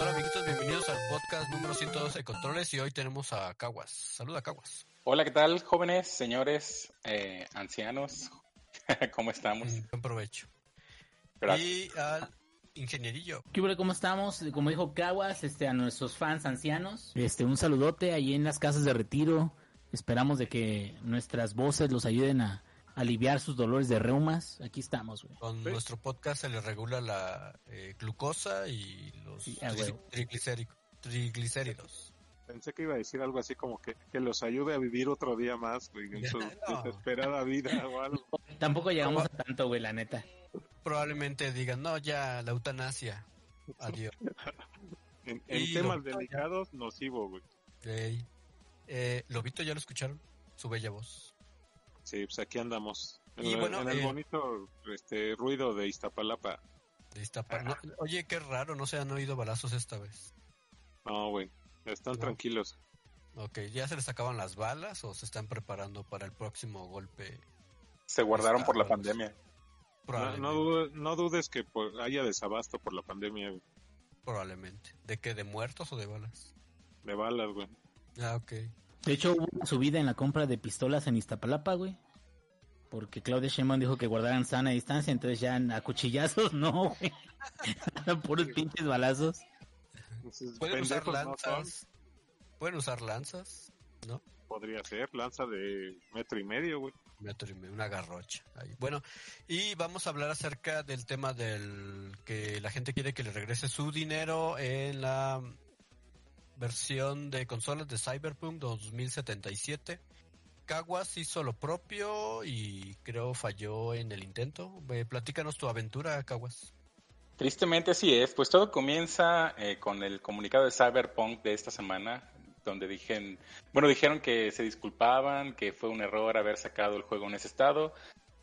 Hola amiguitos, bienvenidos al podcast número 112 de Controles y hoy tenemos a Caguas. Saluda Caguas. Hola, ¿qué tal, jóvenes, señores, eh, ancianos? ¿Cómo estamos? Mm, Buen provecho. Gracias. Y al ingenierillo. ¿Qué hubo? ¿Cómo estamos? Como dijo Caguas, este, a nuestros fans ancianos, este, un saludote ahí en las casas de retiro. Esperamos de que nuestras voces los ayuden a aliviar sus dolores de reumas. Aquí estamos, güey. Con nuestro podcast se le regula la eh, glucosa y los Sí, a tri- huevo. triglicérico- triglicéridos. Pensé que iba a decir algo así como que, que los ayude a vivir otro día más, güey, en su No. desesperada vida o algo. Tampoco llegamos a tanto, güey, la neta. Probablemente digan, no, ya, la eutanasia. Adiós. En, temas delicados, nocivo, güey. Ey. Eh, Lobito, ¿ya lo escucharon? Su bella voz. Sí, pues aquí andamos. En, Y el- bueno, en el eh, bonito este ruido de Iztapalapa. De Iztapa- no, oye, qué raro, no se han oído balazos esta vez. No, güey, están No. tranquilos. Ok, ¿ya se les acaban las balas o se están preparando para el próximo golpe? Se guardaron por la pandemia. No, Probablemente. no, dudes, no dudes que haya desabasto por la pandemia güey, Probablemente. ¿De qué? ¿De muertos o de balas? de balas, güey. Ah, ok. De hecho, hubo una subida en la compra de pistolas en Iztapalapa, güey. Porque Claudia Sheinbaum dijo que guardaran sana distancia, entonces ya a cuchillazos no, güey. Puros pinches balazos. Entonces, ¿Pueden usar pendejos no lanzas? ¿Pueden usar lanzas? ¿No? Podría ser lanza de metro y medio, güey. Metro y medio, una garrocha. ahí. Bueno, y vamos a hablar acerca del tema del que la gente quiere que le regrese su dinero en la versión de consolas de Cyberpunk 2077. Caguas hizo lo propio y creo falló en el intento. Eh, platícanos tu aventura, Caguas. Tristemente así es, pues todo comienza eh, con el comunicado de Cyberpunk de esta semana, donde dijeron, bueno, dijeron que se disculpaban, que fue un error haber sacado el juego en ese estado,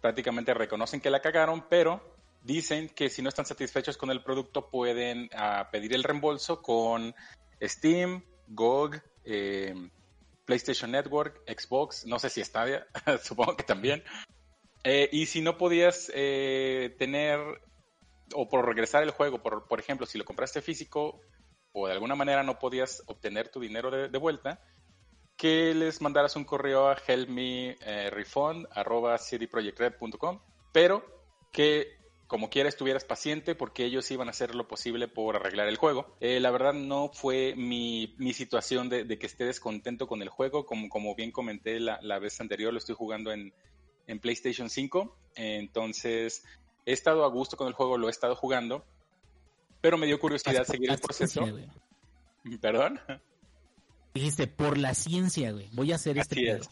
prácticamente reconocen que la cagaron, pero dicen que si no están satisfechos con el producto pueden ah, pedir el reembolso con Steam, GOG, eh, PlayStation Network, Xbox, no sé si Stadia, supongo que también. Eh, y si no podías tener o por regresar el juego, por, por ejemplo, si lo compraste físico o de alguna manera no podías obtener tu dinero de, de vuelta, que les mandaras un correo a helpme.refund.com, pero que como quiera estuvieras paciente porque ellos iban a hacer lo posible por arreglar el juego. Eh, la verdad no fue mi, mi situación de, de que esté descontento con el juego, como, como bien comenté la, la vez anterior, lo estoy jugando en, en PlayStation 5, entonces he estado a gusto con el juego, lo he estado jugando, pero me dio curiosidad seguir el proceso. Ciencia. Perdón. Dijiste, por la ciencia, güey. Voy a hacer este Así pedo. es.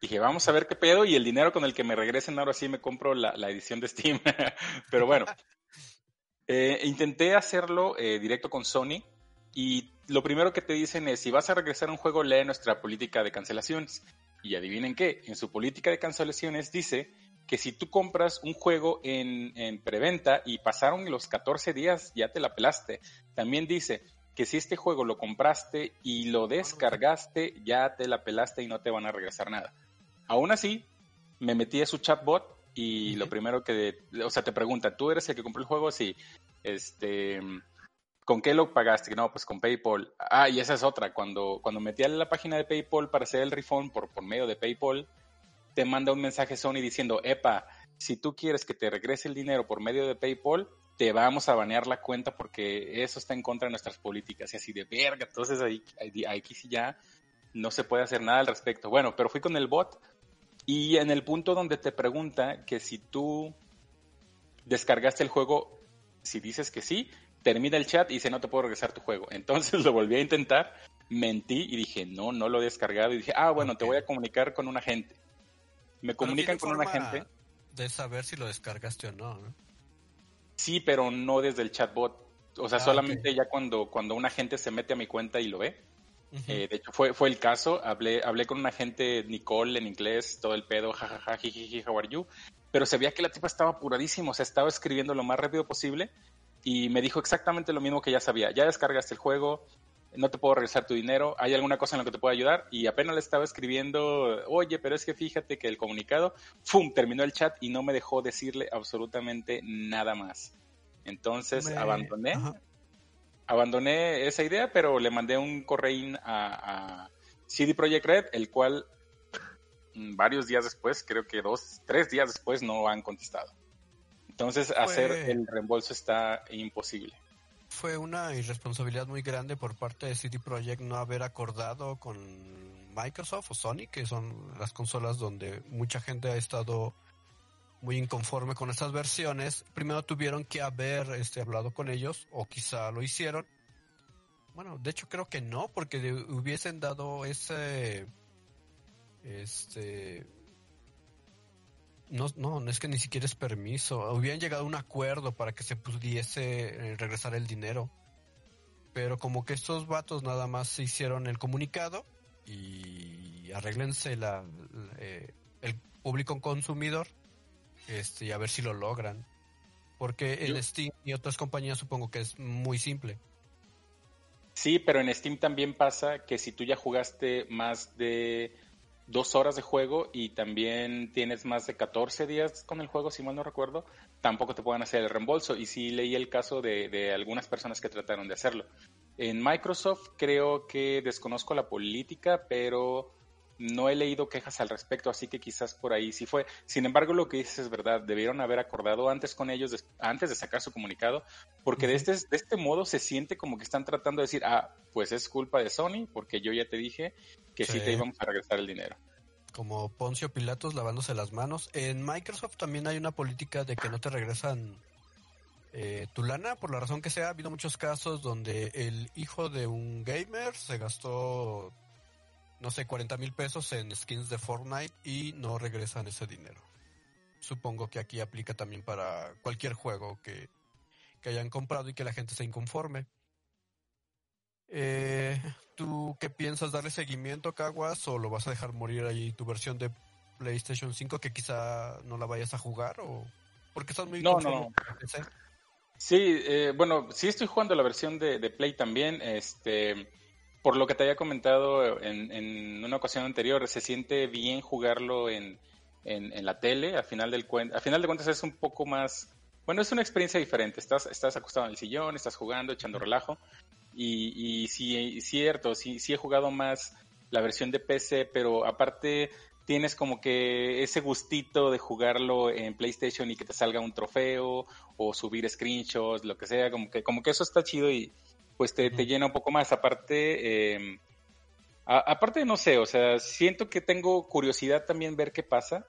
Dije, vamos a ver qué pedo y el dinero con el que me regresen ahora sí me compro la, la edición de Steam. Pero bueno, eh, intenté hacerlo eh, directo con Sony y lo primero que te dicen es, si vas a regresar un juego, lee nuestra política de cancelaciones. Y adivinen qué, en su política de cancelaciones dice que si tú compras un juego en, en preventa y pasaron los 14 días, ya te la pelaste. También dice que si este juego lo compraste y lo descargaste, ya te la pelaste y no te van a regresar nada. Aún así, me metí a su chatbot y lo primero que, o sea, te pregunta, ¿tú eres el que compró el juego? Sí. Este, ¿con qué lo pagaste? No, pues con PayPal. Ah, y esa es otra. Cuando, cuando metí a la página de PayPal para hacer el refund por, por medio de PayPal, te manda un mensaje Sony diciendo, epa, si tú quieres que te regrese el dinero por medio de PayPal, te vamos a banear la cuenta porque eso está en contra de nuestras políticas y así de verga. Entonces ahí, ahí, ahí sí ya no se puede hacer nada al respecto. Bueno, pero fui con el bot y en el punto donde te pregunta que si tú descargaste el juego, si dices que sí, termina el chat y dice no te puedo regresar tu juego. Entonces lo volví a intentar, mentí y dije no, no lo he descargado y dije, ah, bueno, te voy a comunicar con un agente. Me comunican con un agente. De saber si lo descargaste o no, ¿no? Sí, pero no desde el chatbot. O sea, ah, solamente ya cuando, cuando un agente se mete a mi cuenta y lo ve. Eh, de hecho, fue, fue el caso. Hablé, hablé con un agente, Nicole, en inglés, todo el pedo, jajaja, jiji, how are you? Pero se veía que la tipa estaba apuradísima, o sea, estaba escribiendo lo más rápido posible y me dijo exactamente lo mismo que ya sabía. Ya descargaste el juego, no te puedo regresar tu dinero, ¿hay alguna cosa en la que te pueda ayudar? Y apenas le estaba escribiendo, oye, pero es que fíjate que el comunicado, ¡fum!, terminó el chat y no me dejó decirle absolutamente nada más. Entonces abandoné, abandoné esa idea, pero le mandé un correo a, a CD Projekt Red, el cual mm, varios días después, creo que dos, tres días después, no han contestado. Entonces, hacer el reembolso está imposible. Fue una irresponsabilidad muy grande por parte de CD Projekt no haber acordado con Microsoft o Sony, que son las consolas donde mucha gente ha estado muy inconforme con estas versiones, primero tuvieron que haber este, hablado con ellos, o quizá lo hicieron. Bueno, de hecho creo que no, porque hubiesen dado ese, este, no, no, no es que ni siquiera es permiso. Hubieran llegado a un acuerdo para que se pudiese eh, regresar el dinero. Pero como que estos vatos nada más se hicieron el comunicado y arreglense la, eh, el público consumidor este, y a ver si lo logran. Porque en Steam y otras compañías supongo que es muy simple. Sí, pero en Steam también pasa que si tú ya jugaste más de dos horas de juego y también tienes más de 14 días con el juego, si mal no recuerdo, tampoco te pueden hacer el reembolso. Y sí leí el caso de, de algunas personas que trataron de hacerlo. En Microsoft creo que desconozco la política, pero no he leído quejas al respecto, así que quizás por ahí sí fue. Sin embargo, lo que dices es verdad, debieron haber acordado antes con ellos, antes de sacar su comunicado, porque de, este, de este modo se siente como que están tratando de decir, ah, pues es culpa de Sony, porque yo ya te dije que sí, te íbamos a regresar el dinero. Como Poncio Pilatos lavándose las manos. En Microsoft también hay una política de que no te regresan eh, tu lana, por la razón que sea. Ha habido muchos casos donde el hijo de un gamer se gastó no sé, 40 mil pesos en skins de Fortnite y no regresan ese dinero. Supongo que aquí aplica también para cualquier juego que, hayan comprado y que la gente se inconforme. Eh, ¿Tú qué piensas? ¿Darle seguimiento, Caguas? ¿O lo vas a dejar morir ahí tu versión de PlayStation 5 que quizá no la vayas a jugar? o Porque estás muy... No, no. Sí, eh, bueno, sí estoy jugando la versión de, de Play también. Este por lo que te había comentado en, una ocasión anterior, se siente bien jugarlo en, la tele. A final, del a final de cuentas es un poco más... Bueno, es una experiencia diferente. Estás, estás acostado en el sillón, estás jugando, echando relajo. Y, y sí, cierto, sí, sí he jugado más la versión de PC, pero aparte tienes como que ese gustito de jugarlo en PlayStation y que te salga un trofeo o subir screenshots, lo que sea, como que, como que eso está chido y, pues te, llena un poco más. Aparte, eh, aparte, no sé, o sea, siento que tengo curiosidad también ver qué pasa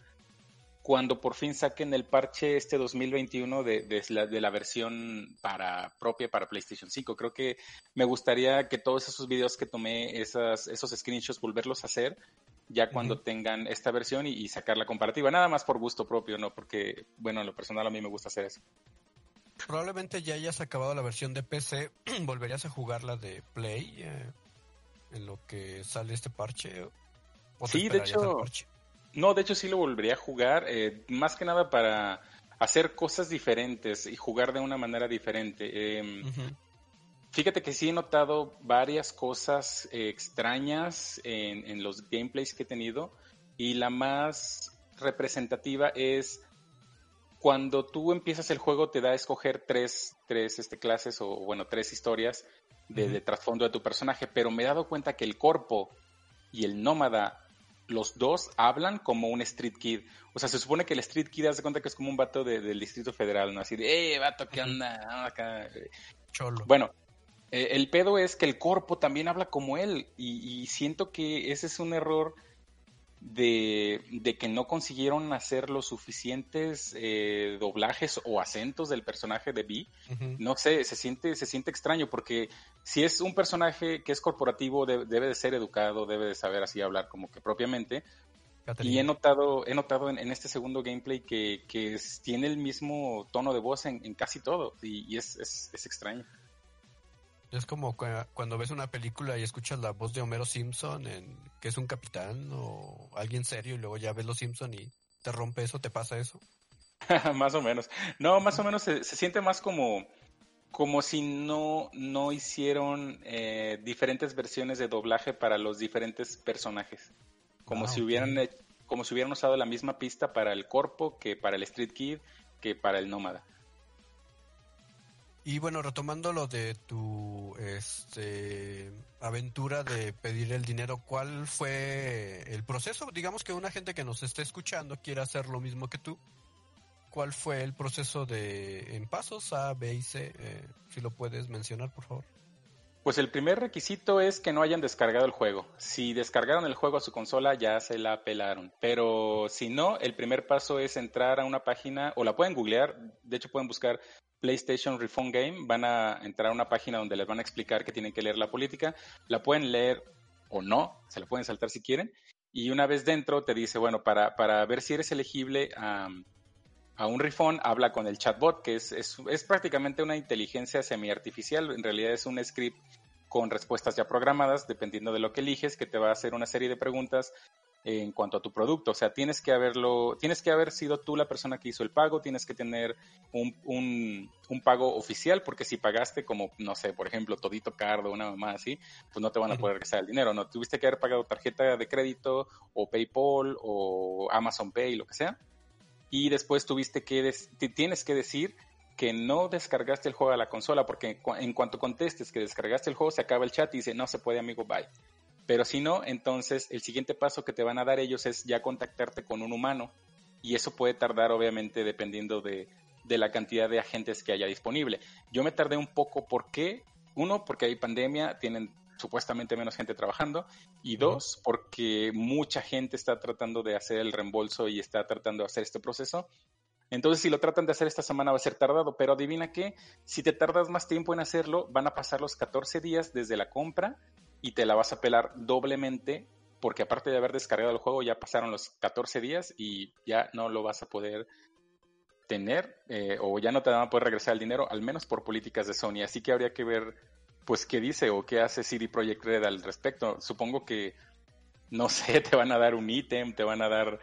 cuando por fin saquen el parche este 2021 de, de, la, de la versión para propia para PlayStation 5. Creo que me gustaría que todos esos videos que tomé, esas, esos screenshots, volverlos a hacer ya cuando tengan esta versión y, y, sacar la comparativa. Nada más por gusto propio, ¿no? Porque, bueno, en lo personal a mí me gusta hacer eso. Probablemente ya hayas acabado la versión de PC, ¿volverías a jugar la de Play eh, en lo que sale este parche? sí, de hecho, no, de hecho sí lo volvería a jugar, eh, más que nada para hacer cosas diferentes y jugar de una manera diferente. Em, fíjate que sí he notado varias cosas eh, extrañas en, en los gameplays que he tenido y la más representativa es cuando tú empiezas el juego te da a escoger tres, tres este, clases o bueno, tres historias de, trasfondo de tu personaje, pero me he dado cuenta que el corpo y el nómada, los dos hablan como un street kid. O sea, se supone que el street kid hace cuenta que es como un vato del Distrito Federal, ¿no? Así de, eh, vato, ¿qué onda? Acá. Cholo. Bueno, Eh, el pedo es que el corpo también habla como él y, y siento que ese es un error de, de, que no consiguieron hacer los suficientes eh, doblajes o acentos del personaje de B. No sé, se siente, se siente extraño porque si es un personaje que es corporativo, debe de ser educado, debe de saber así hablar como que propiamente. Y he notado, he notado en, este segundo gameplay que, que tiene el mismo tono de voz en, casi todo y, es, es, es extraño. Es como cuando ves una película y escuchas la voz de Homero Simpson, en, que es un capitán o alguien serio, y luego ya ves los Simpson y te rompe eso, ¿te pasa eso? más o menos. No, más o menos se, siente más como, como si no, no hicieron eh, diferentes versiones de doblaje para los diferentes personajes. Como, ah, si hubieran, como si hubieran usado la misma pista para el Corpo que para el Street Kid que para el Nómada. Y bueno, retomando lo de tu este, aventura de pedir el dinero, ¿cuál fue el proceso? Digamos que una gente que nos esté escuchando quiere hacer lo mismo que tú. ¿Cuál fue el proceso de en pasos A, B y C? Eh, si lo puedes mencionar, por favor. Pues el primer requisito es que no hayan descargado el juego. Si descargaron el juego a su consola ya se la pelaron. Pero si no, el primer paso es entrar a una página o la pueden googlear. De hecho pueden buscar PlayStation Refund Game, van a entrar a una página donde les van a explicar que tienen que leer la política. La pueden leer o no, se la pueden saltar si quieren. Y una vez dentro te dice, bueno, para, para ver si eres elegible a, a un refund, habla con el chatbot, que es, es, es prácticamente una inteligencia semi-artificial. En realidad es un script con respuestas ya programadas, dependiendo de lo que eliges, que te va a hacer una serie de preguntas en cuanto a tu producto. O sea, tienes que haberlo, tienes que haber sido tú la persona que hizo el pago, tienes que tener un, un, pago oficial, porque si pagaste como, no sé, por ejemplo, Todito Card o una mamá así, pues no te van a poder regresar el dinero, ¿no? Tuviste que haber pagado tarjeta de crédito o PayPal o Amazon Pay, lo que sea. Y después tuviste que, tienes que decir que no descargaste el juego a la consola, porque en cuanto contestes que descargaste el juego, se acaba el chat y dice, no se puede, amigo, bye. Pero si no, entonces el siguiente paso que te van a dar ellos es ya contactarte con un humano y eso puede tardar obviamente dependiendo de, la cantidad de agentes que haya disponible. Yo me tardé un poco, porque Uno, porque hay pandemia, tienen supuestamente menos gente trabajando y dos, porque mucha gente está tratando de hacer el reembolso y está tratando de hacer este proceso. Entonces, si lo tratan de hacer esta semana va a ser tardado, pero adivina qué, si te tardas más tiempo en hacerlo, van a pasar los 14 días desde la compra y te la vas a pelar doblemente porque aparte de haber descargado el juego ya pasaron los 14 días y ya no lo vas a poder tener eh, o ya no te van a poder regresar el dinero, al menos por políticas de Sony. Así que habría que ver pues qué dice o qué hace CD Projekt Red al respecto. Supongo que, no sé, te van a dar un ítem, te van a dar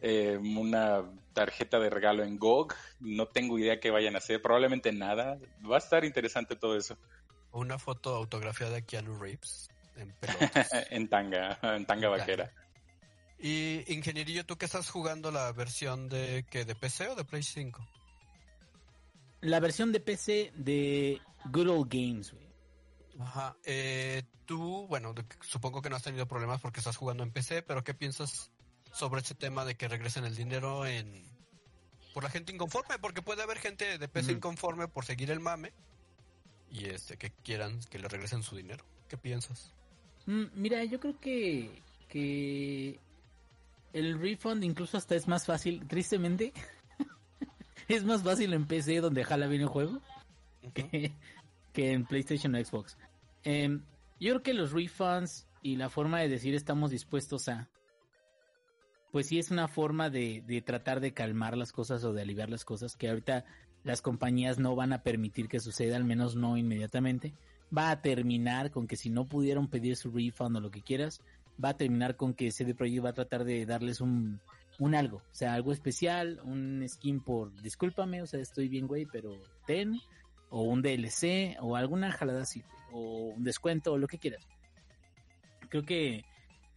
eh, una tarjeta de regalo en GOG. No tengo idea qué vayan a hacer, probablemente nada. Va a estar interesante todo eso. Una foto autografiada de Keanu Reeves en en tanga, en tanga vaquera. Y ingenierillo, ¿tú qué estás jugando la versión de que de PC o de Play 5? La versión de PC de Good Old Games, güey. Ajá. Eh, tú, bueno, supongo que no has tenido problemas porque estás jugando en PC, pero ¿qué piensas sobre este tema de que regresen el dinero en por la gente inconforme? Porque puede haber gente de PC inconforme por seguir el mame y este que quieran que le regresen su dinero. ¿Qué piensas? Mm, mira, yo creo que que el refund incluso hasta es más fácil, tristemente. es más fácil en PC donde jala bien el juego que, en PlayStation o Xbox. Em, yo creo que los refunds y la forma de decir estamos dispuestos a pues sí es una forma de, de tratar de calmar las cosas o de aliviar las cosas que ahorita las compañías no van a permitir que suceda, al menos no inmediatamente. Va a terminar con que si no pudieron pedir su refund o lo que quieras, va a terminar con que CD Projekt va a tratar de darles un, un algo, o sea, algo especial, un skin por discúlpame, o sea, estoy bien, güey, pero ten, o un DLC, o alguna jalada así, o un descuento, o lo que quieras. Creo que,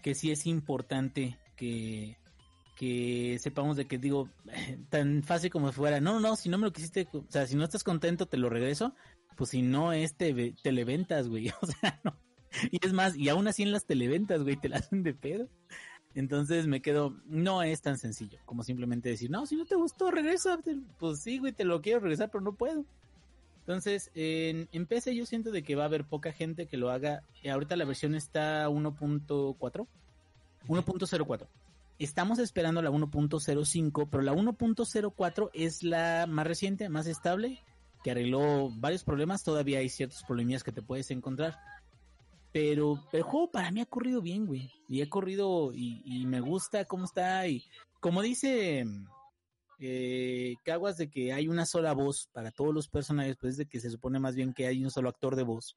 que sí es importante que, que sepamos de que digo, tan fácil como fuera, no, no, si no me lo quisiste, o sea, si no estás contento te lo regreso, pues si no es te, televentas, güey, o sea, no. Y es más, y aún así en las televentas, güey, te la hacen de pedo. Entonces me quedo, no es tan sencillo como simplemente decir, no, si no te gustó, regresa. Pues sí, güey, te lo quiero regresar, pero no puedo. Entonces, en, en PC yo siento de que va a haber poca gente que lo haga. Eh, Ahorita la versión está 1.4, 1.04. Estamos esperando la 1.05, pero la 1.04 es la más reciente, más estable, que arregló varios problemas. Todavía hay ciertos problemillas que te puedes encontrar. Pero el juego para mí ha corrido bien, güey. Y ha corrido y, y me gusta cómo está. Y como dice eh, Caguas de que hay una sola voz para todos los personajes, pues de que se supone más bien que hay un solo actor de voz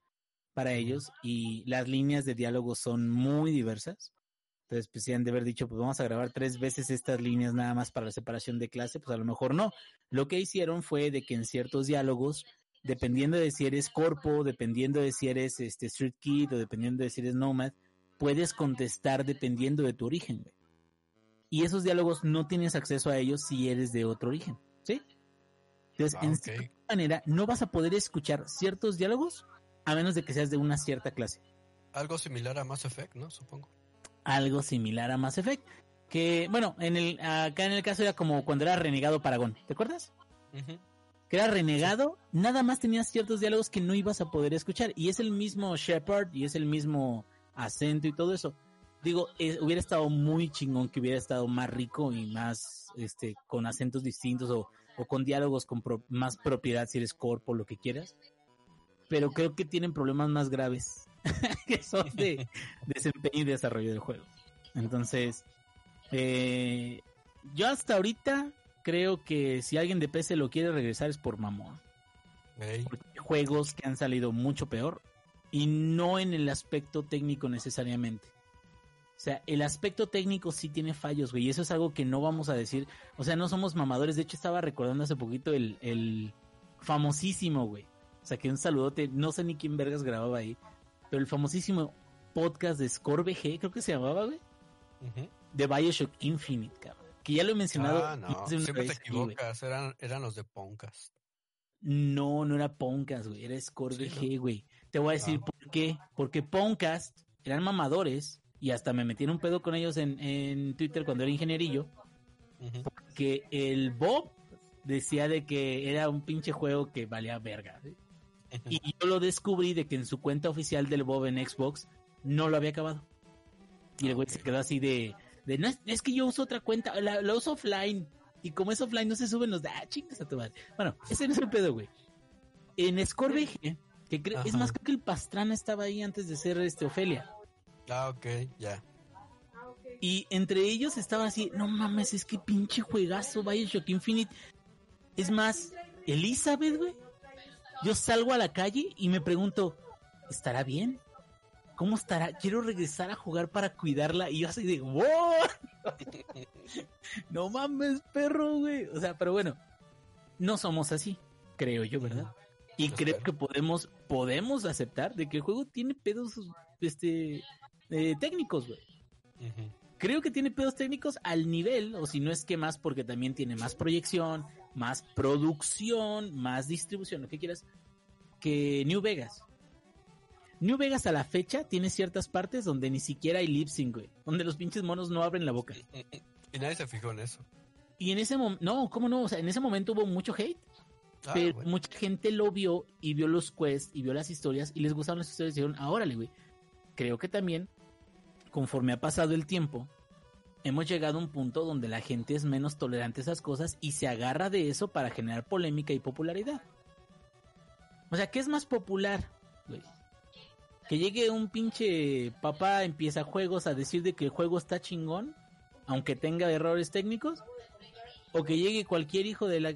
para ellos y las líneas de diálogo son muy diversas. Entonces, pues si han de haber dicho, pues vamos a grabar tres veces estas líneas nada más para la separación de clase, pues a lo mejor no. Lo que hicieron fue de que en ciertos diálogos, dependiendo de si eres corpo, dependiendo de si eres este street kid o dependiendo de si eres nomad, puedes contestar dependiendo de tu origen, güey. Y esos diálogos no tienes acceso a ellos si eres de otro origen, ¿sí? Entonces, Ah, en cierta manera, no vas a poder escuchar ciertos diálogos a menos de que seas de una cierta clase. Algo similar a Mass Effect, ¿no? Supongo. algo similar a Mass Effect. Que, bueno, en el, acá en el caso era como cuando era renegado Paragón, ¿te acuerdas? Que era renegado, nada más tenías ciertos diálogos que no ibas a poder escuchar. Y es el mismo Shepard y es el mismo acento y todo eso. Digo, eh, hubiera estado muy chingón que hubiera estado más rico y más, este, con acentos distintos o, o con diálogos con pro- más propiedad si eres corpo, lo que quieras. Pero creo que tienen problemas más graves que son de desempeño y desarrollo del juego. Entonces, eh, yo hasta ahorita creo que si alguien de PC lo quiere regresar es por mamón. Ey, Porque hay juegos que han salido mucho peor y no en el aspecto técnico necesariamente. O sea, el aspecto técnico sí tiene fallos, güey, y eso es algo que no vamos a decir. O sea, no somos mamadores. De hecho, estaba recordando hace poquito el, el famosísimo, güey. O sea, que un saludote, no sé ni quién vergas grababa ahí, pero el famosísimo podcast de Score VG, creo que se llamaba, güey, ujú. de Bioshock Infinite, cabrón. Que ya lo he mencionado. Ah, no, siempre te vez güey. equivocas. Eran, eran los de Poncast. No, no era Poncast, güey, era Score Sí, VG, güey. Te voy a decir Ah. por qué. Porque Poncast eran mamadores y hasta me metí en un pedo con ellos en, en Twitter cuando era ingenierillo. Ujú. Que el Bob decía de que era un pinche juego que valía verga. ¿sí? Y yo lo descubrí de que en su cuenta oficial del Bob en Xbox no lo había acabado. Y el güey se quedó así de, de no es, es que yo uso otra cuenta, la, la uso offline. Y como es offline no se suben los de, ah, chingas a tu madre. Bueno, ese no es el pedo, güey. En Score VG, que es más, creo que el Pastrana estaba ahí antes de ser este Ofelia. Ah, ok, ya. Y entre ellos estaba así, no mames, es que pinche juegazo Bioshock Infinite. Es más, Elizabeth, güey. Yo salgo a la calle y me pregunto, ¿estará bien? ¿Cómo estará? Quiero regresar a jugar para cuidarla. Y yo así de, ¿what? no mames, perro, güey. O sea, pero bueno, no somos así, creo yo, ¿verdad? Y Yo creo que podemos, podemos aceptar de que el juego tiene pedos, este, eh, técnicos, güey creo que tiene pedos técnicos al nivel, o si no es que más, porque también tiene más proyección, más producción, más distribución, lo que quieras, que New Vegas. New Vegas a la fecha tiene ciertas partes donde ni siquiera hay lip sync, güey, donde los pinches monos no abren la boca. Y nadie se fijó en eso. Y en ese momento, no, ¿cómo no? O sea, en ese momento hubo mucho hate, Ah, pero bueno. mucha gente lo vio y vio los quests y vio las historias y les gustaron las historias y dijeron, ah, órale, güey. Creo que también, conforme ha pasado el tiempo, hemos llegado a un punto donde la gente es menos tolerante a esas cosas y se agarra de eso para generar polémica y popularidad. O sea, ¿qué es más popular? Que llegue un pinche papá, empieza juegos a decir de que el juego está chingón, aunque tenga errores técnicos, o que llegue cualquier hijo de la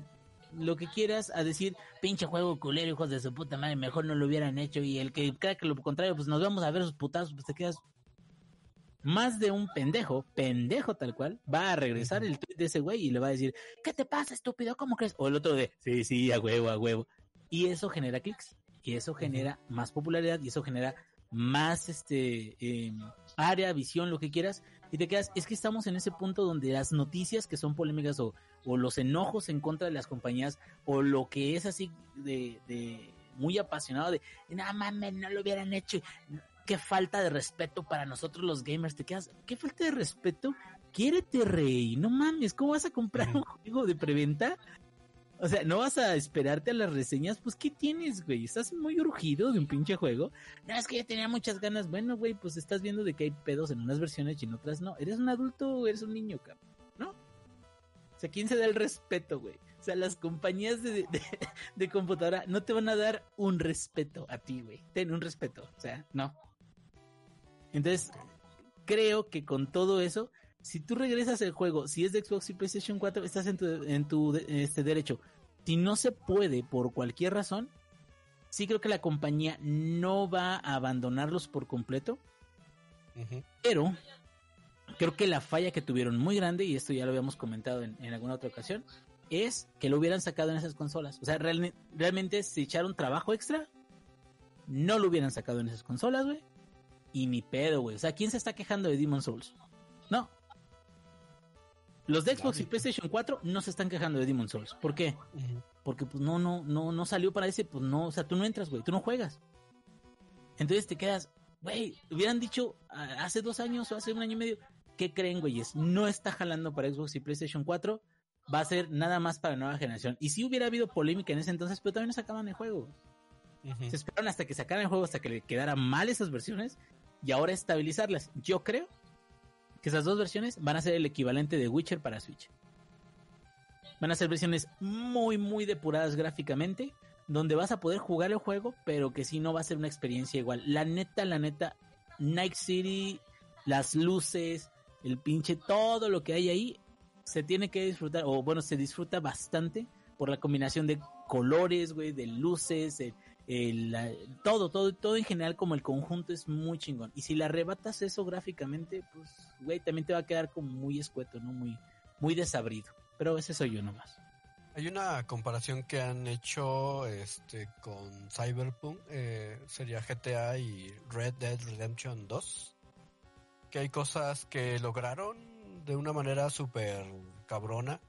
lo que quieras a decir, pinche juego culero, hijos de su puta madre, mejor no lo hubieran hecho y el que crea que lo contrario, pues nos vamos a ver sus putazos, pues te quedas más de un pendejo, pendejo tal cual, va a regresar el tweet de ese güey y le va a decir, ¿qué te pasa, estúpido? ¿Cómo crees? O el otro de, sí, sí, a huevo, a huevo. Y eso genera clics, y eso genera más popularidad, y eso genera más este eh, área, visión, lo que quieras, y te quedas, es que estamos en ese punto donde las noticias que son polémicas o, o los enojos en contra de las compañías, o lo que es así de, de muy apasionado de, no mames, no lo hubieran hecho, qué falta de respeto para nosotros los gamers, te quedas, qué falta de respeto, quiérete rey, no mames, ¿cómo vas a comprar un juego de preventa O sea, no vas a esperarte a las reseñas, pues ¿qué tienes, güey? Estás muy urgido de un pinche juego. No, es que ya tenía muchas ganas. Bueno, güey, pues estás viendo de que hay pedos en unas versiones y en otras no. ¿Eres un adulto o eres un niño, cabrón? ¿No? O sea, ¿quién se da el respeto, güey? O sea, las compañías de, de, de computadora no te van a dar un respeto a ti, güey. Ten un respeto. O sea, no. Entonces, creo que con todo eso, si tú regresas el juego, si es de Xbox y PlayStation 4, estás en tu, en tu este derecho. Si no se puede por cualquier razón, sí creo que la compañía no va a abandonarlos por completo. Pero creo que la falla que tuvieron muy grande, y esto ya lo habíamos comentado en, en alguna otra ocasión, es que lo hubieran sacado en esas consolas. O sea, realme- realmente se echaron trabajo extra, no lo hubieran sacado en esas consolas, güey. Y ni pedo, güey. O sea, ¿quién se está quejando de Demon Souls? No. Los de Xbox y. PlayStation 4 no se están quejando de Demon Souls. ¿Por qué? Ujú. Porque pues no, no, no, no salió para ese, pues no, o sea, tú no entras, güey, tú no juegas. Entonces te quedas, güey, hubieran dicho ah, hace dos años o hace un año y medio, ¿qué creen, güeyes? No está jalando para Xbox y PlayStation 4, va a ser nada más para nueva generación. Y si hubiera habido polémica en ese entonces, pero también no sacaban el juego. Se esperaron hasta que sacaran el juego, hasta que le quedaran mal esas versiones y ahora estabilizarlas. Yo creo que esas dos versiones van a ser el equivalente de Witcher para Switch. Van a ser versiones muy, muy depuradas gráficamente, donde vas a poder jugar el juego, pero que sí no va a ser una experiencia igual. La neta, la neta, Night City, las luces, el pinche, todo lo que hay ahí, se tiene que disfrutar, o bueno, se disfruta bastante por la combinación de colores, güey, de luces, de, todo, todo, todo en general como el conjunto es muy chingón. Y si le arrebatas eso gráficamente, pues, güey, también te va a quedar como muy escueto, ¿no? Muy, muy desabrido. Pero ese soy yo nomás. Hay una comparación que han hecho este con Cyberpunk, eh, sería GTA y Red Dead Redemption 2, que hay cosas que lograron de una manera súper cabrona,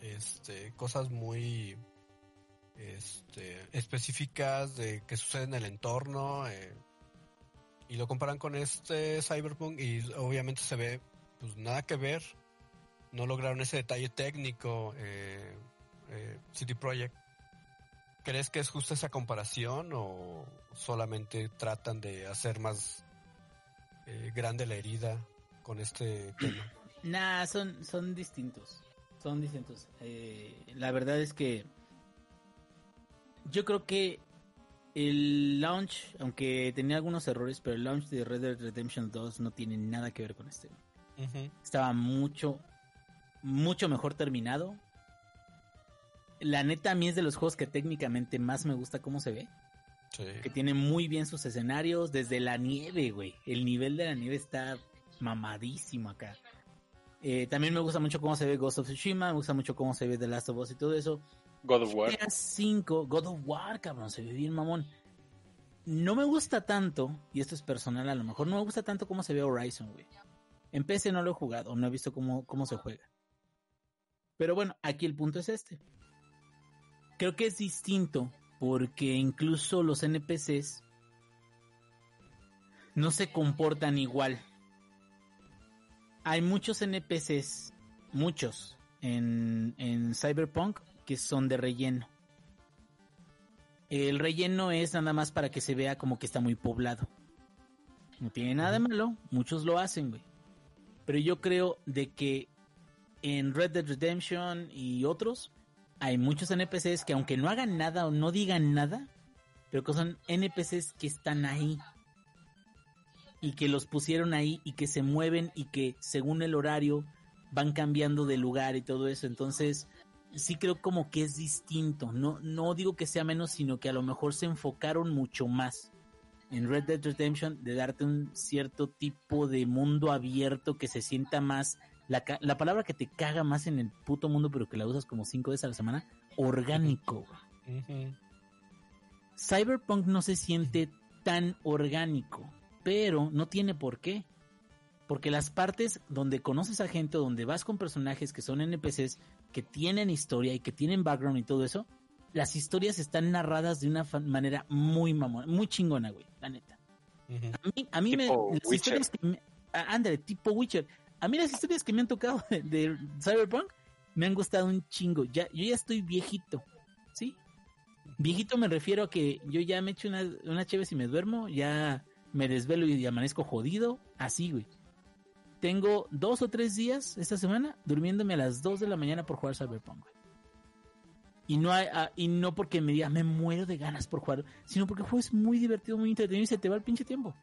este, cosas muy este, específicas de que suceden en el entorno, eh, y lo comparan con este Cyberpunk y obviamente se ve pues nada que ver, no lograron ese detalle técnico. Eh, eh, City Project. ¿Crees que es justa esa comparación o solamente tratan de hacer más eh, grande la herida con este tema? Nah, son, son distintos. Son distintos. Eh, la verdad es que yo creo que el launch, aunque tenía algunos errores, pero el launch de Red Dead Redemption 2 no tiene nada que ver con este. Estaba mucho, mucho mejor terminado. La neta, a mí es de los juegos que técnicamente más me gusta cómo se ve. Sí. Que tiene muy bien sus escenarios, desde la nieve, güey. El nivel de la nieve está mamadísimo acá. Eh, también me gusta mucho cómo se ve Ghost of Tsushima, me gusta mucho cómo se ve The Last of Us y todo eso. God of War. GTA 5, God of War, cabrón, se ve bien mamón. No me gusta tanto, y esto es personal a lo mejor, no me gusta tanto cómo se ve Horizon, güey. En PC no lo he jugado, no he visto cómo, cómo se juega. Pero bueno, aquí el punto es este. Creo que es distinto porque incluso los NPCs no se comportan igual. Hay muchos NPCs, muchos, en, en Cyberpunk que son de relleno. El relleno es nada más para que se vea como que está muy poblado. No tiene nada de malo, muchos lo hacen, güey. Pero yo creo de que en Red Dead Redemption y otros hay muchos NPCs que aunque no hagan nada o no digan nada, pero que son NPCs que están ahí y que los pusieron ahí y que se mueven y que según el horario van cambiando de lugar y todo eso. Entonces, sí creo como que es distinto. No, no digo que sea menos, sino que a lo mejor se enfocaron mucho más en Red Dead Redemption de darte un cierto tipo de mundo abierto que se sienta más. La, la palabra que te caga más en el puto mundo, pero que la usas como cinco veces a la semana, orgánico. Cyberpunk no se siente tan orgánico, pero no tiene por qué. Porque las partes donde conoces a gente, donde vas con personajes que son NPCs, que tienen historia y que tienen background y todo eso, las historias están narradas de una manera muy mamona, muy chingona, güey, la neta. A mí, a mí me, las Witcher. historias que me, ah, ándale, tipo Witcher. A mí las historias que me han tocado de, de Cyberpunk me han gustado un chingo. Ya, yo ya estoy viejito, ¿sí? Viejito me refiero a que yo ya me echo una, una chévere y me duermo, ya me desvelo y amanezco jodido, así, güey. Tengo dos o tres días esta semana durmiéndome a las 2 de la mañana por jugar Cyberpunk. güey. Y no, hay, ah, y no porque me diga me muero de ganas por jugar, sino porque el juego es muy divertido, muy entretenido y se te va el pinche tiempo.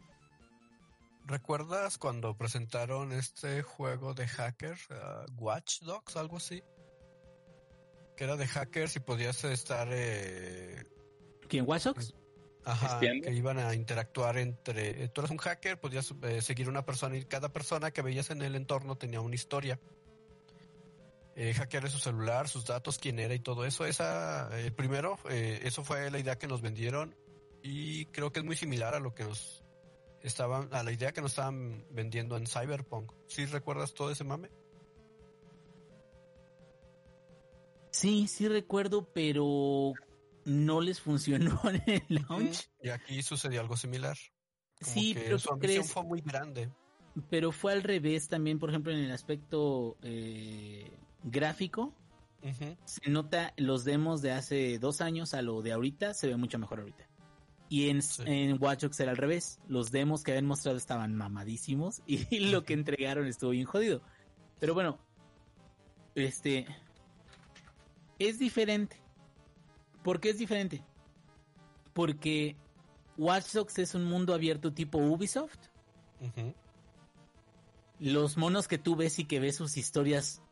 ¿Recuerdas cuando presentaron este juego de hacker, uh, Watch Dogs, algo así? Que era de hackers y podías estar... Eh, ¿Quién, Watch Dogs? Ajá, que iban a interactuar entre... eh, Tú eres un hacker, podías eh, seguir una persona y cada persona que veías en el entorno tenía una historia. Eh, hackearle su celular, sus datos, quién era y todo eso. Esa, eh, primero, eh, eso fue la idea que nos vendieron y creo que es muy similar a lo que nos estaban, a la idea que nos estaban vendiendo en Cyberpunk. ¿Sí recuerdas todo ese mame? Sí, sí recuerdo, pero no les funcionó en el launch. Y aquí sucedió algo similar. Como Sí, que pero su ¿tú ambición crees? fue muy grande. Pero fue al revés también, por ejemplo, en el aspecto eh, gráfico. Se nota los demos de hace dos años a lo de ahorita, se ve mucho mejor ahorita. Y en, Sí. en Watch Dogs era al revés. Los demos que habían mostrado estaban mamadísimos y lo que entregaron estuvo bien jodido. Pero bueno, este es diferente. ¿Por qué es diferente? Porque Watch Dogs es un mundo abierto tipo Ubisoft. Los monos que tú ves y que ves sus historias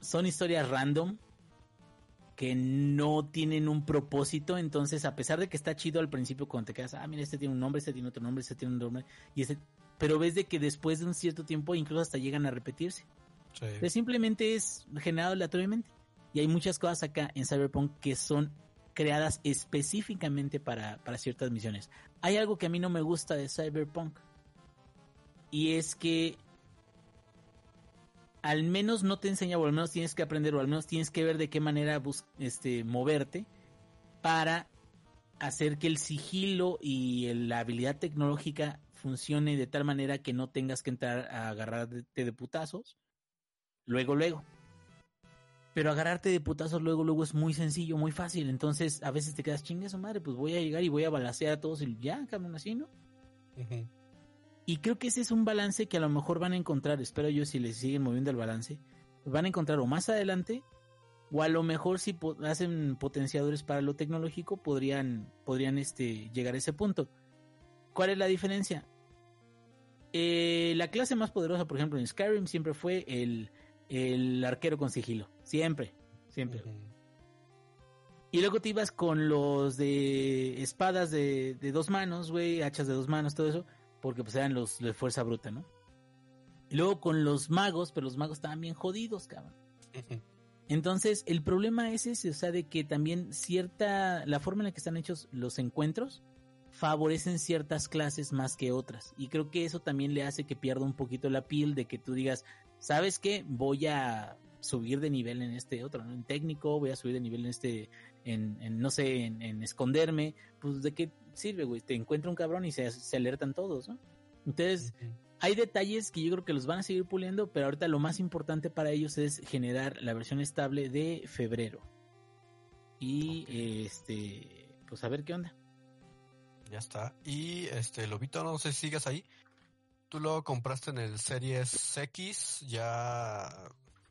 son historias random que no tienen un propósito. Entonces, a pesar de que está chido al principio cuando te quedas, ah, mira, este tiene un nombre, este tiene otro nombre, este tiene un nombre, y este... pero ves de que después de un cierto tiempo incluso hasta llegan a repetirse. Sí. Pero simplemente es generado aleatoriamente. Y hay muchas cosas acá en Cyberpunk que son creadas específicamente para, para ciertas misiones. Hay algo que a mí no me gusta de Cyberpunk. Y es que al menos no te enseña, o al menos tienes que aprender, o al menos tienes que ver de qué manera este, moverte para hacer que el sigilo y la habilidad tecnológica funcione de tal manera que no tengas que entrar a agarrarte de putazos luego, luego. Pero agarrarte de putazos luego, luego es muy sencillo, muy fácil. Entonces, a veces te quedas chingue su madre, pues voy a llegar y voy a balasear a todos y ya, cabrón, así, ¿no? Y creo que ese es un balance que a lo mejor van a encontrar, espero yo, si les siguen moviendo el balance, van a encontrar o más adelante, o a lo mejor si po- hacen potenciadores para lo tecnológico, podrían, podrían este, llegar a ese punto. ¿Cuál es la diferencia? Eh, la clase más poderosa, por ejemplo, en Skyrim siempre fue el, el arquero con sigilo. Siempre, siempre. Y luego te ibas con los de espadas de, de dos manos, güey, hachas de dos manos, todo eso, porque pues eran los de fuerza bruta, ¿no? Y luego con los magos, pero los magos estaban bien jodidos, cabrón. Entonces, el problema es ese, o sea, de que también cierta, la forma en la que están hechos los encuentros favorecen ciertas clases más que otras. Y creo que eso también le hace que pierda un poquito la piel de que tú digas, ¿sabes qué? Voy a subir de nivel en este otro, ¿no? en técnico, voy a subir de nivel en este, en, en, no sé, en, en esconderme. Pues, ¿de qué sirve, güey? Te encuentra un cabrón y se, se alertan todos, ¿no? Entonces, hay detalles que yo creo que los van a seguir puliendo, pero ahorita lo más importante para ellos es generar la versión estable de febrero. Y este, pues a ver qué onda. Ya está. Y este, Lobito, no sé si sigues ahí. Tú lo compraste en el Series X, ya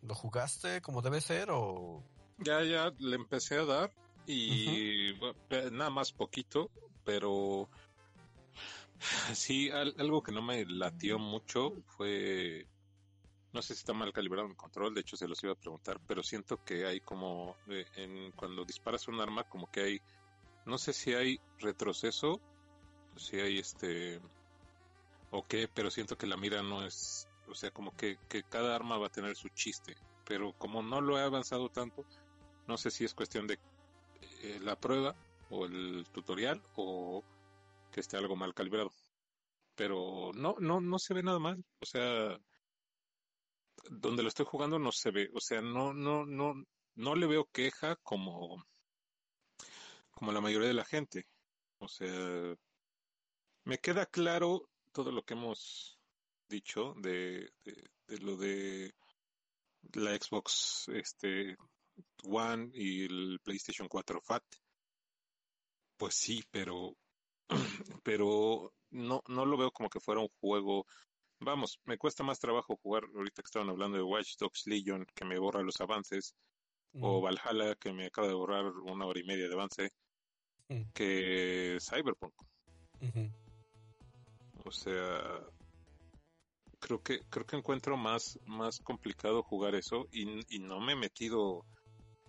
lo jugaste como debe ser o Ya, ya le empecé a dar y bueno, nada más poquito, pero sí, al- algo que no me latió mucho fue, no sé si está mal calibrado mi control, de hecho se los iba a preguntar, pero siento que hay como, eh, en, cuando disparas un arma, como que hay, no sé si hay retroceso, si hay este, o qué, pero siento que la mira no es, o sea, como que, que cada arma va a tener su chiste, pero como no lo he avanzado tanto, no sé si es cuestión de eh, la prueba o el tutorial o que esté algo mal calibrado. Pero no, no, no se ve nada mal. O sea, donde lo estoy jugando no se ve. O sea, no, no, no, no le veo queja como, como la mayoría de la gente. O sea, me queda claro todo lo que hemos dicho de, de, de lo de la Xbox este One y el PlayStation 4 Fat. Pues sí, pero pero no no lo veo como que fuera un juego Vamos, me cuesta más trabajo jugar ahorita que estaban hablando de Watch Dogs Legion que me borra los avances o Valhalla que me acaba de borrar una hora y media de avance que Cyberpunk. O sea, creo que creo que encuentro más más complicado jugar eso y, y no me he metido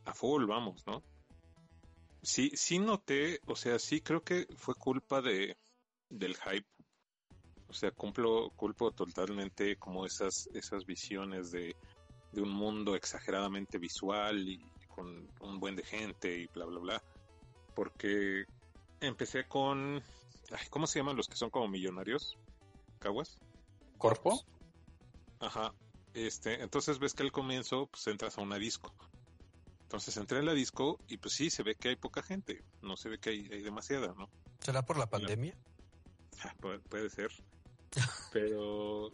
a full, vamos, ¿no? Sí, sí noté, o sea, sí creo que fue culpa de del hype. O sea, cumplo, culpo totalmente como esas, esas visiones de, de un mundo exageradamente visual y con un buen de gente y bla, bla, bla. Porque empecé con, ¿cómo se llaman los que son como millonarios? ¿Caguas? ¿Corpo? Ajá. Este, entonces ves que al comienzo pues entras a una disco. Entonces entré en la disco y pues sí, se ve que hay poca gente. No se ve que hay, hay demasiada, ¿no? ¿Será por la pandemia? Ah, puede, ser. Pero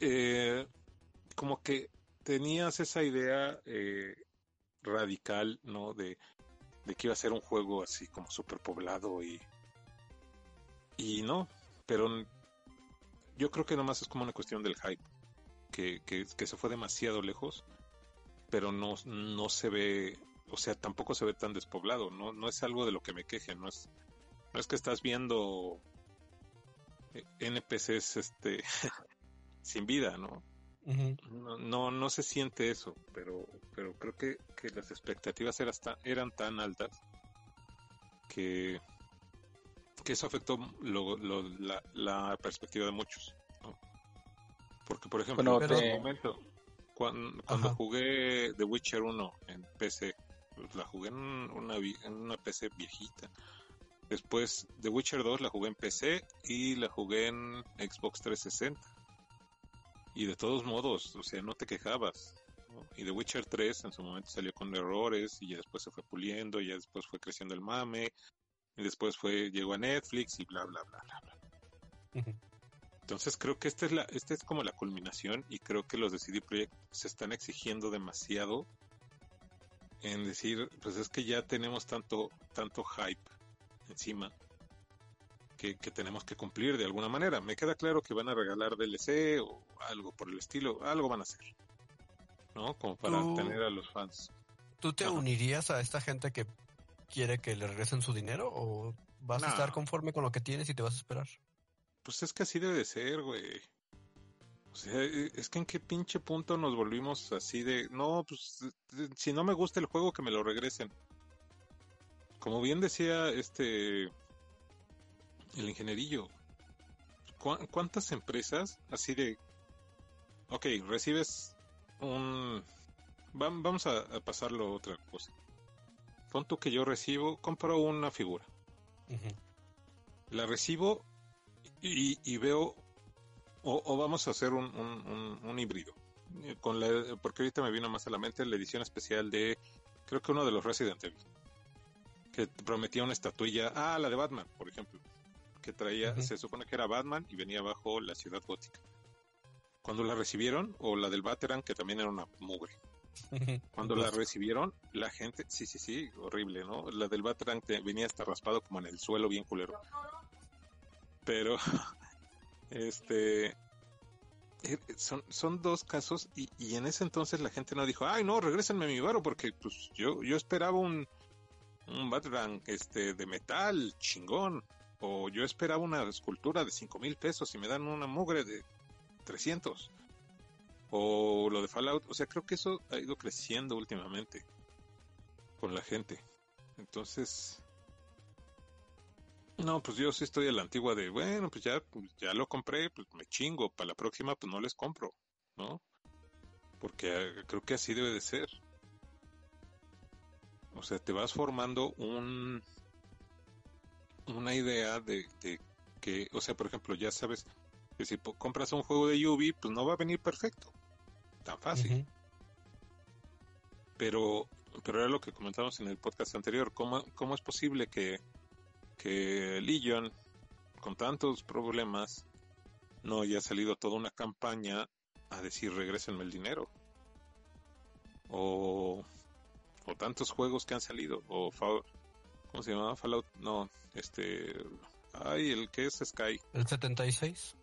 eh, como que tenías esa idea eh, radical, ¿no? De, de que iba a ser un juego así como superpoblado y y no, pero yo creo que nomás es como una cuestión del hype, que, que, que se fue demasiado lejos, pero no, no se ve, o sea, tampoco se ve tan despoblado, no, no es algo de lo que me queje, no es, no es que estás viendo NPCs este sin vida, ¿no? no, no, no se siente eso, pero, pero creo que, que las expectativas eran, eran tan altas que, que eso afectó lo, lo, la, la, perspectiva de muchos. ¿no? Porque, por ejemplo, en ese momento, cuando, cuando jugué The Witcher 1 en PC, pues la jugué en una, en una PC viejita. Después, The Witcher 2 la jugué en PC y la jugué en Xbox 360. Y de todos modos, o sea, no te quejabas. ¿no? Y The Witcher 3 en su momento salió con errores y ya después se fue puliendo, y ya después fue creciendo el mame, y después fue llegó a Netflix y bla bla bla bla bla. Uh -huh. Entonces creo que esta es la esta es como la culminación y creo que los de CD Projekt se están exigiendo demasiado en decir, pues es que ya tenemos tanto tanto hype encima que, que, tenemos que cumplir de alguna manera. Me queda claro que van a regalar DLC o algo por el estilo, algo van a hacer, ¿no? Como para ¿Tú, tener a los fans. ¿Tú te Ajá. unirías a esta gente que quiere que le regresen su dinero o vas no. a estar conforme con lo que tienes y te vas a esperar? Pues es que así debe de ser, güey. O sea, es que en qué pinche punto nos volvimos así de, no, pues si no me gusta el juego que me lo regresen. Como bien decía este el ingenierillo, ¿cu ¿cuántas empresas así de, ok, recibes un, vamos a, a pasarlo a otra cosa. Que yo recibo, compro una figura. Uh -huh. La recibo y, y veo, o, o, vamos a hacer un, un, un, un, híbrido. Con la, porque ahorita me vino más a la mente la edición especial de, creo que uno de los Resident Evil. Que prometía una estatuilla, ah, la de Batman, por ejemplo. Que traía, uh -huh. se supone que era Batman y venía bajo la ciudad gótica. Cuando la recibieron, o la del Bateran, que también era una mugre. Cuando la recibieron, la gente, sí, sí, sí, horrible, ¿no? La del Batarang venía hasta raspado como en el suelo, bien culero. Pero, este, eh, son, son dos casos y, y, en ese entonces la gente no dijo, ay, no, regrésenme mi varo porque pues yo, yo esperaba un, un Batarang este, de metal chingón o yo esperaba una escultura de cinco mil pesos y me dan una mugre de 300 o lo de Fallout, o sea, creo que eso ha ido creciendo últimamente con la gente. Entonces, no, pues yo sí estoy a la antigua de, bueno, pues ya, pues ya lo compré, pues me chingo, para la próxima pues no les compro, ¿no? Porque creo que así debe de ser. O sea, te vas formando un una idea de, de que, o sea, por ejemplo, ya sabes, que si compras un juego de Yubi, pues no va a venir perfecto. Tan fácil. Uh -huh. Pero, pero era lo que comentamos en el podcast anterior. ¿Cómo, cómo es posible que, que Legion, con tantos problemas, no haya salido toda una campaña a decir regresenme el dinero? tantos juegos que han salido. O ¿Cómo se llamaba? Fallout. No, este. Ay, el que es Sky. ¿El 76?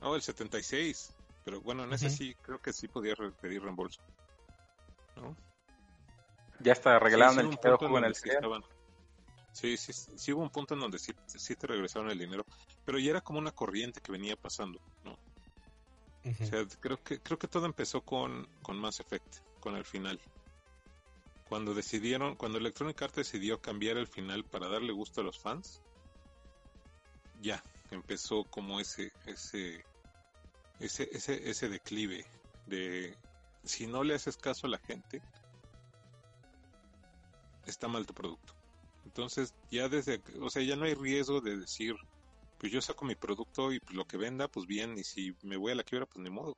No, el 76. Pero bueno, en ese sí, creo que sí podía pedir reembolso. ¿No? Ya está regalado el juego en el Sí, sí, sí, hubo un punto en donde sí, sí, te regresaron el dinero, pero ya era como una corriente que venía pasando, ¿no? O sea, creo que, creo que todo empezó con, con Mass Effect, con el final. Cuando decidieron, cuando Electronic Arts decidió cambiar el final para darle gusto a los fans, ya, empezó como ese, ese, ese, ese, ese declive de si no le haces caso a la gente, está mal tu producto. Entonces, ya desde, o sea, ya no hay riesgo de decir, pues yo saco mi producto y pues lo que venda, pues bien, y si me voy a la quiebra, pues ni modo.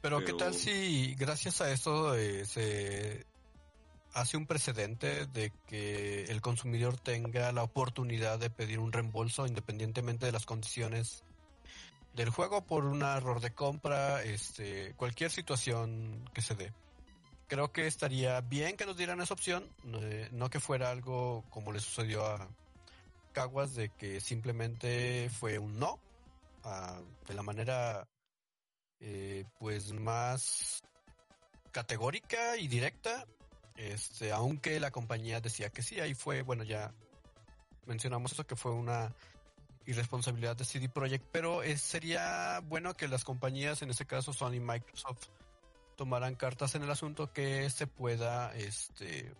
Pero, ¿qué tal si gracias a eso eh, se hace un precedente de que el consumidor tenga la oportunidad de pedir un reembolso independientemente de las condiciones del juego por un error de compra, este, cualquier situación que se dé? creo que estaría bien que nos dieran esa opción, eh, no que fuera algo como le sucedió a Caguas, de que simplemente fue un no, de la manera eh, pues más categórica y directa, este, aunque la compañía decía que sí, ahí fue, bueno, ya mencionamos eso que fue una irresponsabilidad de CD Projekt, pero eh, sería bueno que las compañías, en este caso Sony y Microsoft, tomarán cartas en el asunto que se pueda, este,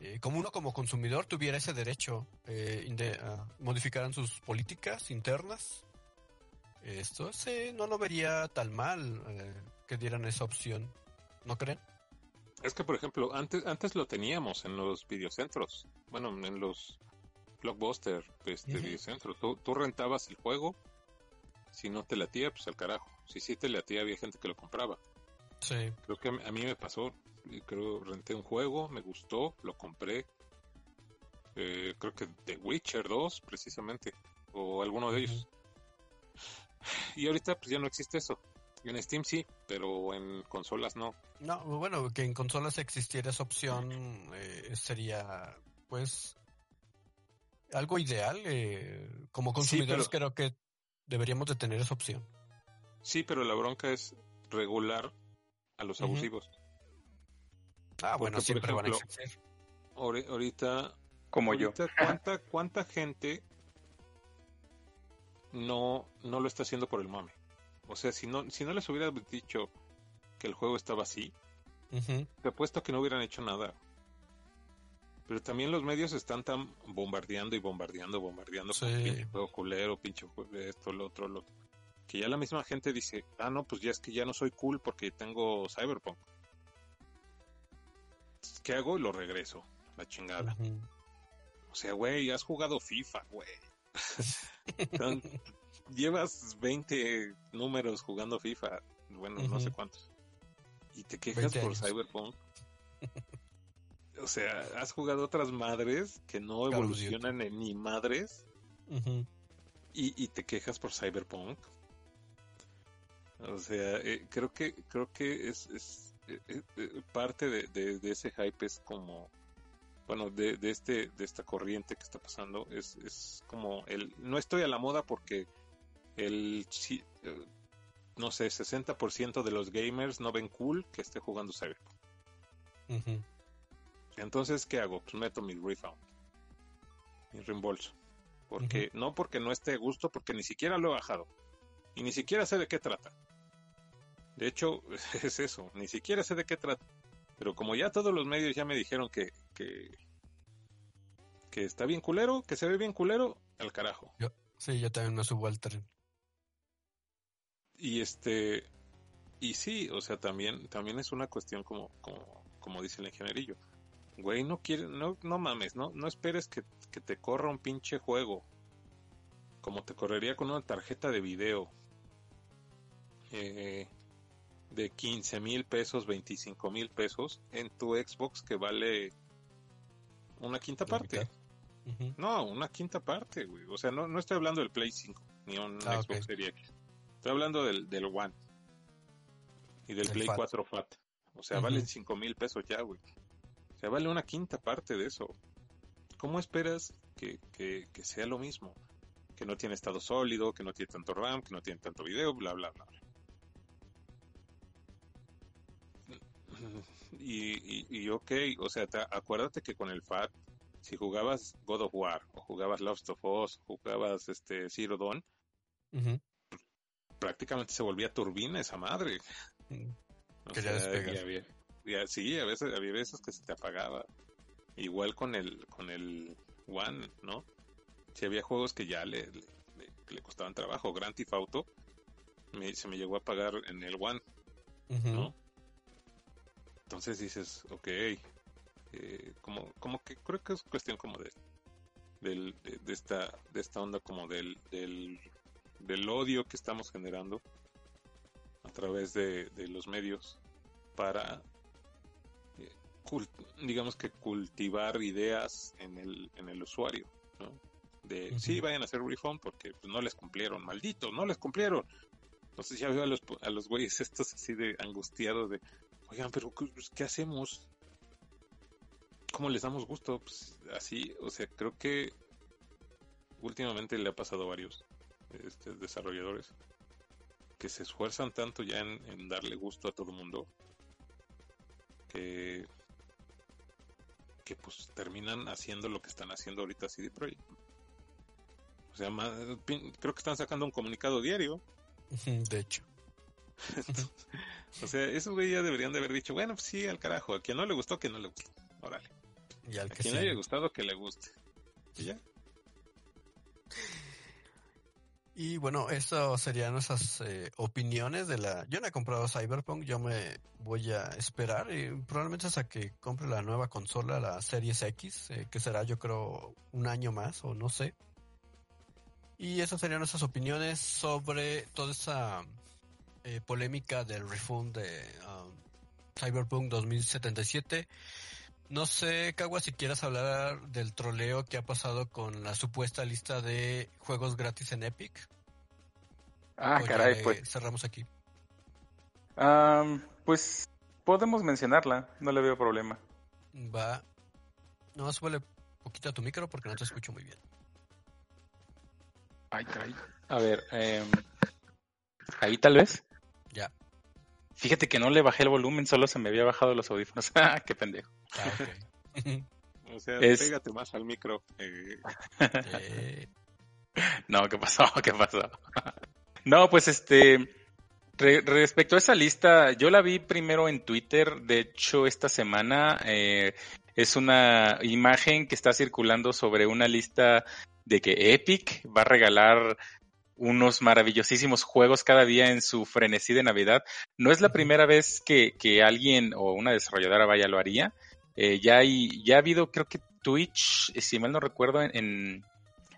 eh, como uno como consumidor tuviera ese derecho, eh, de, modificaran sus políticas internas. Esto se, no lo vería tan mal eh, que dieran esa opción, ¿no creen? Es que, por ejemplo, antes, antes lo teníamos en los videocentros, bueno, en los blockbuster este, videocentros. Tú, tú rentabas el juego, si no te latía, pues al carajo. Si sí te latía, había gente que lo compraba. Sí. Creo que a mí me pasó, creo renté un juego, me gustó, lo compré. Eh, creo que The Witcher 2, precisamente, o alguno de ellos. Y ahorita pues ya no existe eso. En Steam sí, pero en consolas no. No, bueno, que en consolas existiera esa opción eh, sería, pues, algo ideal. Eh, como consumidores creo que deberíamos de tener esa opción. Sí, pero la bronca es regular a los abusivos. Ah, bueno, siempre van a existir. Ahorita, como yo. ¿cuánta, ¿Cuánta gente no, no lo está haciendo por el mame? O sea, si no, si no les hubiera dicho que el juego estaba así, te apuesto que no hubieran hecho nada. Pero también los medios están tan bombardeando y bombardeando, bombardeando con pinche juego culero, pinche juego esto, lo otro, lo otro que ya la misma gente dice, ah, no, pues ya es que ya no soy cool porque tengo Cyberpunk. ¿Qué hago? Lo regreso, la chingada. O sea, güey, has jugado FIFA, güey. Llevas 20 números jugando FIFA, bueno, no sé cuántos. Y te quejas por Cyberpunk. o sea, has jugado otras madres que no evolucionan en ni madres. y, y te quejas por Cyberpunk. O sea, eh, creo que creo que es, es eh, eh, parte de, de, ese hype es como bueno de, de este de esta corriente que está pasando es, es como el no estoy a la moda porque el no sé 60% de los gamers no ven cool que esté jugando Cyberpunk. Entonces qué hago? Pues meto mi refund, mi reembolso, porque no porque no esté a gusto, porque ni siquiera lo he bajado y ni siquiera sé de qué trata. De hecho, es eso, ni siquiera sé de qué trata. Pero como ya todos los medios ya me dijeron que, que, está bien culero, que se ve bien culero, al carajo. Yo, sí, yo también me subo al tren. Y este, y sí, o sea, también, también es una cuestión como, como, como dice el ingenierillo. Güey, no quiere, no, no mames, no, no esperes que, que te corra un pinche juego. Como te correría con una tarjeta de video. Eh, de 15 mil pesos, 25 mil pesos en tu Xbox que vale una quinta parte. No, una quinta parte, güey. O sea, no, no estoy hablando del Play 5 ni un ah, Xbox Series X. Estoy hablando del, del One y del Play 4 Fat. O sea, valen cinco mil pesos ya, güey. O sea, vale una quinta parte de eso. ¿Cómo esperas que, que, que sea lo mismo? Que no tiene estado sólido, que no tiene tanto RAM, que no tiene tanto video, bla, bla, bla. Y, y, y ok, o sea, acuérdate que con el FAT, si jugabas God of War, o jugabas Lost of Us, o jugabas este Zero Dawn, prácticamente se volvía turbina esa madre. Mm. que ya sí, a veces había veces que se te apagaba. Igual con el con el One, ¿no? Si había juegos que ya le, le, costaban trabajo. Grand Theft Auto se me llegó a apagar en el One, ¿no? Entonces dices, ok, eh, como, como que creo que es cuestión como de, del, de, esta, de esta onda como del, del, del odio que estamos generando a través de, de los medios para eh, digamos que cultivar ideas en el, en el usuario, ¿no? De, sí, vayan a hacer refund porque pues, no les cumplieron, malditos, no les cumplieron. Entonces ya veo a los, a los güeyes estos así de angustiados de, oigan, pero pues, ¿qué hacemos? ¿Cómo les damos gusto? Pues así, o sea, creo que últimamente le ha pasado a varios este, desarrolladores que se esfuerzan tanto ya en, darle gusto a todo el mundo que que pues terminan haciendo lo que están haciendo ahorita CD Projekt. O sea, creo que están sacando un comunicado diario. De hecho. o sea, esos güey ya deberían de haber dicho, bueno, pues sí, al carajo, a quien no le gustó, que no le gustó. Órale. Y al que a quien le haya gustado, que le guste. Y ya. Y bueno, eso serían nuestras eh, opiniones de la... Yo no he comprado Cyberpunk, yo me voy a esperar y probablemente hasta que compre la nueva consola, la Series X, eh, que será yo creo un año más o no sé. Y esas serían nuestras opiniones sobre toda esa eh, polémica del refund de um, Cyberpunk 2077. No sé, Kawa, si quieras hablar del troleo que ha pasado con la supuesta lista de juegos gratis en Epic. Ah, caray, pues. Cerramos aquí. pues podemos mencionarla, no le veo problema. Va. No, súbele poquito a tu micro porque no te escucho muy bien. Ay, caray. A ver, eh, ahí tal vez. Fíjate que no le bajé el volumen, solo se me había bajado los audífonos. Ah, qué pendejo. Ah, o sea, pégate más al micro. Eh. Eh. no, ¿qué pasó? ¿Qué pasó? no, pues este, respecto a esa lista, yo la vi primero en Twitter, de hecho esta semana eh, es una imagen que está circulando sobre una lista de que Epic va a regalar unos maravillosísimos juegos cada día en su frenesí de Navidad. No es la primera vez que, que alguien o una desarrolladora vaya lo haría. Eh, ya, hay, ya ha habido, creo que Twitch, si mal no recuerdo, en,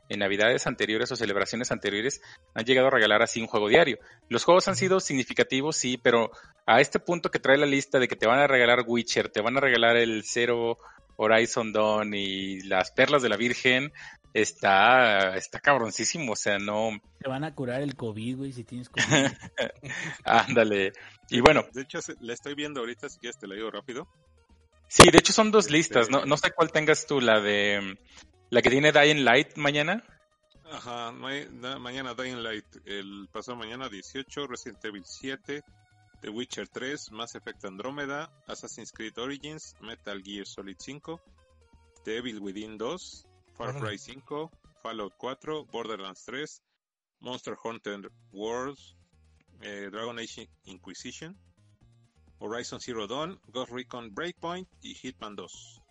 en Navidades anteriores o celebraciones anteriores han llegado a regalar así un juego diario. Los juegos han sido significativos, sí, pero a este punto que trae la lista de que te van a regalar Witcher, te van a regalar el Zero Horizon Dawn y las Perlas de la Virgen, está, está cabroncísimo, o sea, no... Te van a curar el COVID, güey, si tienes COVID. Ándale. Y bueno. De hecho, le estoy viendo ahorita, si quieres te lo digo rápido. Sí, de hecho son dos listas, no, no sé cuál tengas tú, la de... La que tiene Dying Light mañana. Ajá, mañana Dying Light, el pasado mañana 18, Resident Evil 7, The Witcher 3, Mass Effect Andromeda, Assassin's Creed Origins, Metal Gear Solid 5, The Evil Within 2, Far Cry 5, Fallout 4, Borderlands 3, Monster Hunter Worlds, eh, Dragon Age Inquisition, Horizon Zero Dawn, Ghost Recon Breakpoint y Hitman 2.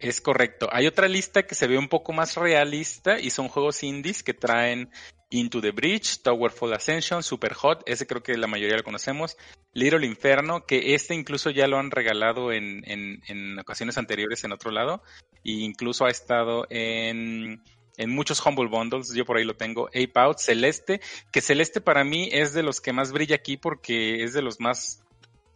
Es correcto. Hay otra lista que se ve un poco más realista y son juegos indies que traen Into the Bridge, Towerfall Ascension, Super Hot, ese creo que la mayoría lo conocemos, Little Inferno, que este incluso ya lo han regalado en, en, en ocasiones anteriores en otro lado, e incluso ha estado en, en muchos Humble Bundles, yo por ahí lo tengo, Ape Out, Celeste, que Celeste para mí es de los que más brilla aquí porque es de los más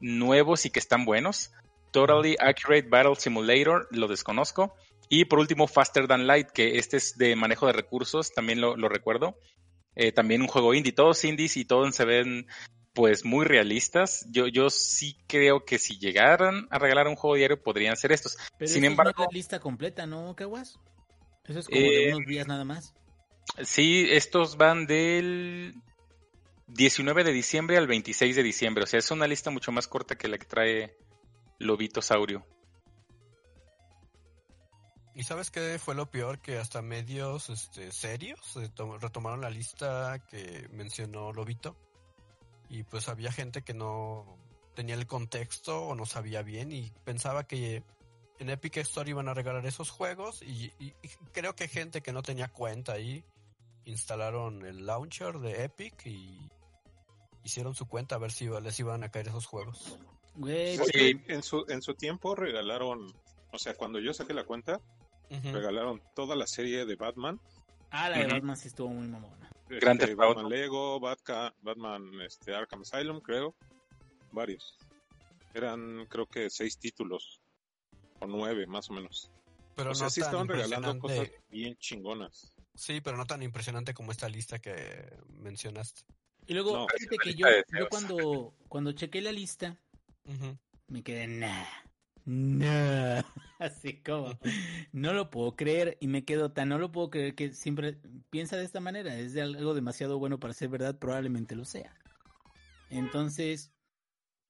nuevos y que están buenos. Totally Accurate Battle Simulator, lo desconozco. Y por último, Faster Than Light, que este es de manejo de recursos, también lo, lo recuerdo. Eh, también un juego indie, todos indies y todos se ven pues muy realistas. Yo, yo sí creo que si llegaran a regalar un juego diario podrían ser estos. Pero Sin embargo, no es la lista completa, ¿no, Caguas? Eso es como de Eh, unos días nada más. sí, estos van del 19 de diciembre al 26 de diciembre. O sea, es una lista mucho más corta que la que trae Lobito Saurio. ¿Y sabes qué fue lo peor? Que hasta medios este, serios to- retomaron la lista que mencionó Lobito. Y pues había gente que no tenía el contexto o no sabía bien y pensaba que en Epic Store iban a regalar esos juegos y, y- creo que gente que no tenía cuenta ahí instalaron el launcher de Epic y hicieron su cuenta a ver si les iban a caer esos juegos. Güey, Pues, Sí. en, su, en su tiempo regalaron, o sea, cuando yo saqué la cuenta, Ujú. regalaron toda la serie de Batman. ah, la de Ujú. Batman sí estuvo muy mamona. Grand este, Theft Auto. Batman Lego, Batca- Batman este, Arkham Asylum, creo. Varios. Eran, creo que seis títulos. O nueve, más o menos. Pero o sea, no sí tan estaban regalando cosas bien chingonas. Sí, pero no tan impresionante como esta lista que mencionaste. Y luego, No, fíjate que yo, yo cuando, cuando chequé la lista, Me quedé, nah, nah, así como, no lo puedo creer y me quedo tan, no lo puedo creer que siempre piensa de esta manera, es de algo demasiado bueno para ser verdad, probablemente lo sea. Entonces,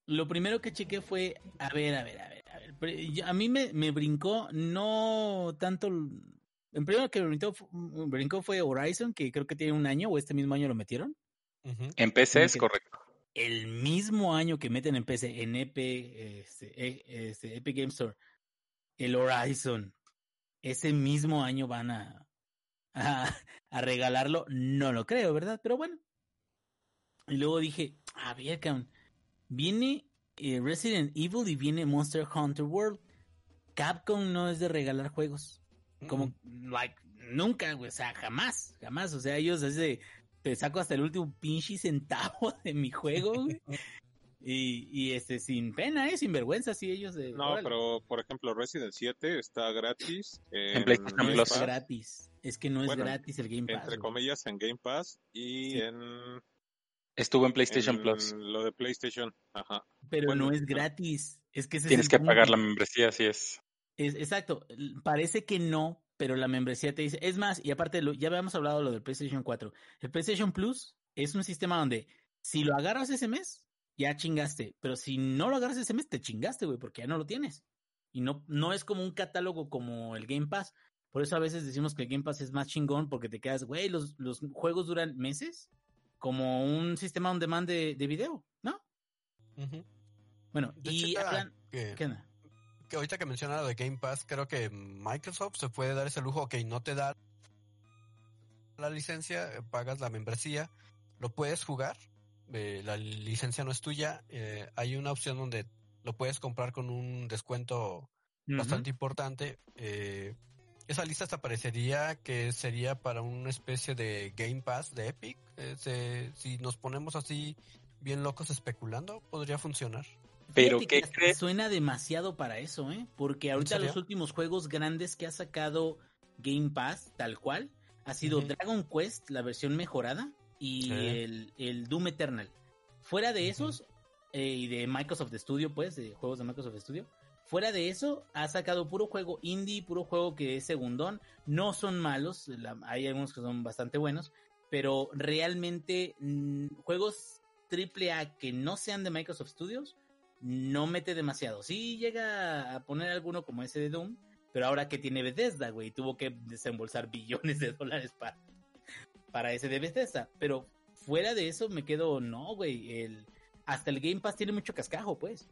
lo primero que chequé fue, a ver, a ver, a ver, a ver, a mí me, me brincó no tanto, el primero que me brincó, brincó fue Horizon, que creo que tiene un año o este mismo año lo metieron Ujú. En PC es correcto. El mismo año que meten en PC, en EP, este, e- este, Epic Game Store, el Horizon, ese mismo año van a, a, regalarlo, no lo creo, ¿verdad? Pero bueno. Y luego dije, a ver, viene eh, Resident Evil y viene Monster Hunter World. Capcom no es de regalar juegos. Como, like, nunca, o sea, jamás, jamás. O sea, ellos es de, te saco hasta el último pinche centavo de mi juego, güey. Y, y este, sin pena, ¿eh? Sin vergüenza, sí, ellos de... No, órale. pero por ejemplo, Resident 7 está gratis en, PlayStation Game Plus. Pass, gratis. Es que no es Bueno, gratis el Game Pass. entre güey. comillas en Game Pass y Sí. en, Estuvo en PlayStation en Plus. lo de PlayStation. Ajá. Pero bueno, no es no. gratis. Es que ese Tienes que punto. pagar la membresía, así es. Es, exacto, parece que no, pero la membresía te dice, es más, y aparte lo- ya habíamos hablado de lo del PlayStation 4. El PlayStation Plus es un sistema donde si lo agarras ese mes, ya chingaste, pero si no lo agarras ese mes, te chingaste, güey, porque ya no lo tienes. Y no, no es como un catálogo como el Game Pass. Por eso a veces decimos que el Game Pass es más chingón porque te quedas, güey, los, los juegos duran meses como un sistema on demand de, de video, ¿no? Bueno, De y hecho, ¿Qué onda? Que ahorita que menciona lo de Game Pass, creo que Microsoft se puede dar ese lujo, ok, no te da la licencia, eh, pagas la membresía, lo puedes jugar, eh, la licencia no es tuya, eh, hay una opción donde lo puedes comprar con un descuento bastante importante. eh, esa lista te aparecería que sería para una especie de Game Pass de Epic. se- si nos ponemos así bien locos especulando, podría funcionar. Pero, Fíjate ¿qué que crees? Suena demasiado para eso, ¿eh? Porque ahorita los últimos juegos grandes que ha sacado Game Pass, tal cual, ha sido. Dragon Quest, la versión mejorada, y el, el Doom Eternal. Fuera de esos, eh, y de Microsoft Studio, pues, de juegos de Microsoft Studio, fuera de eso, ha sacado puro juego indie, puro juego que es segundón. No son malos, la- hay algunos que son bastante buenos, pero realmente mm, juegos triple A que no sean de Microsoft Studios no mete demasiado. Sí llega a poner alguno como ese de Doom, pero ahora que tiene Bethesda, güey, tuvo que desembolsar billones de dólares para, para ese de Bethesda. Pero fuera de eso me quedo, no, güey, el, hasta el Game Pass tiene mucho cascajo, pues.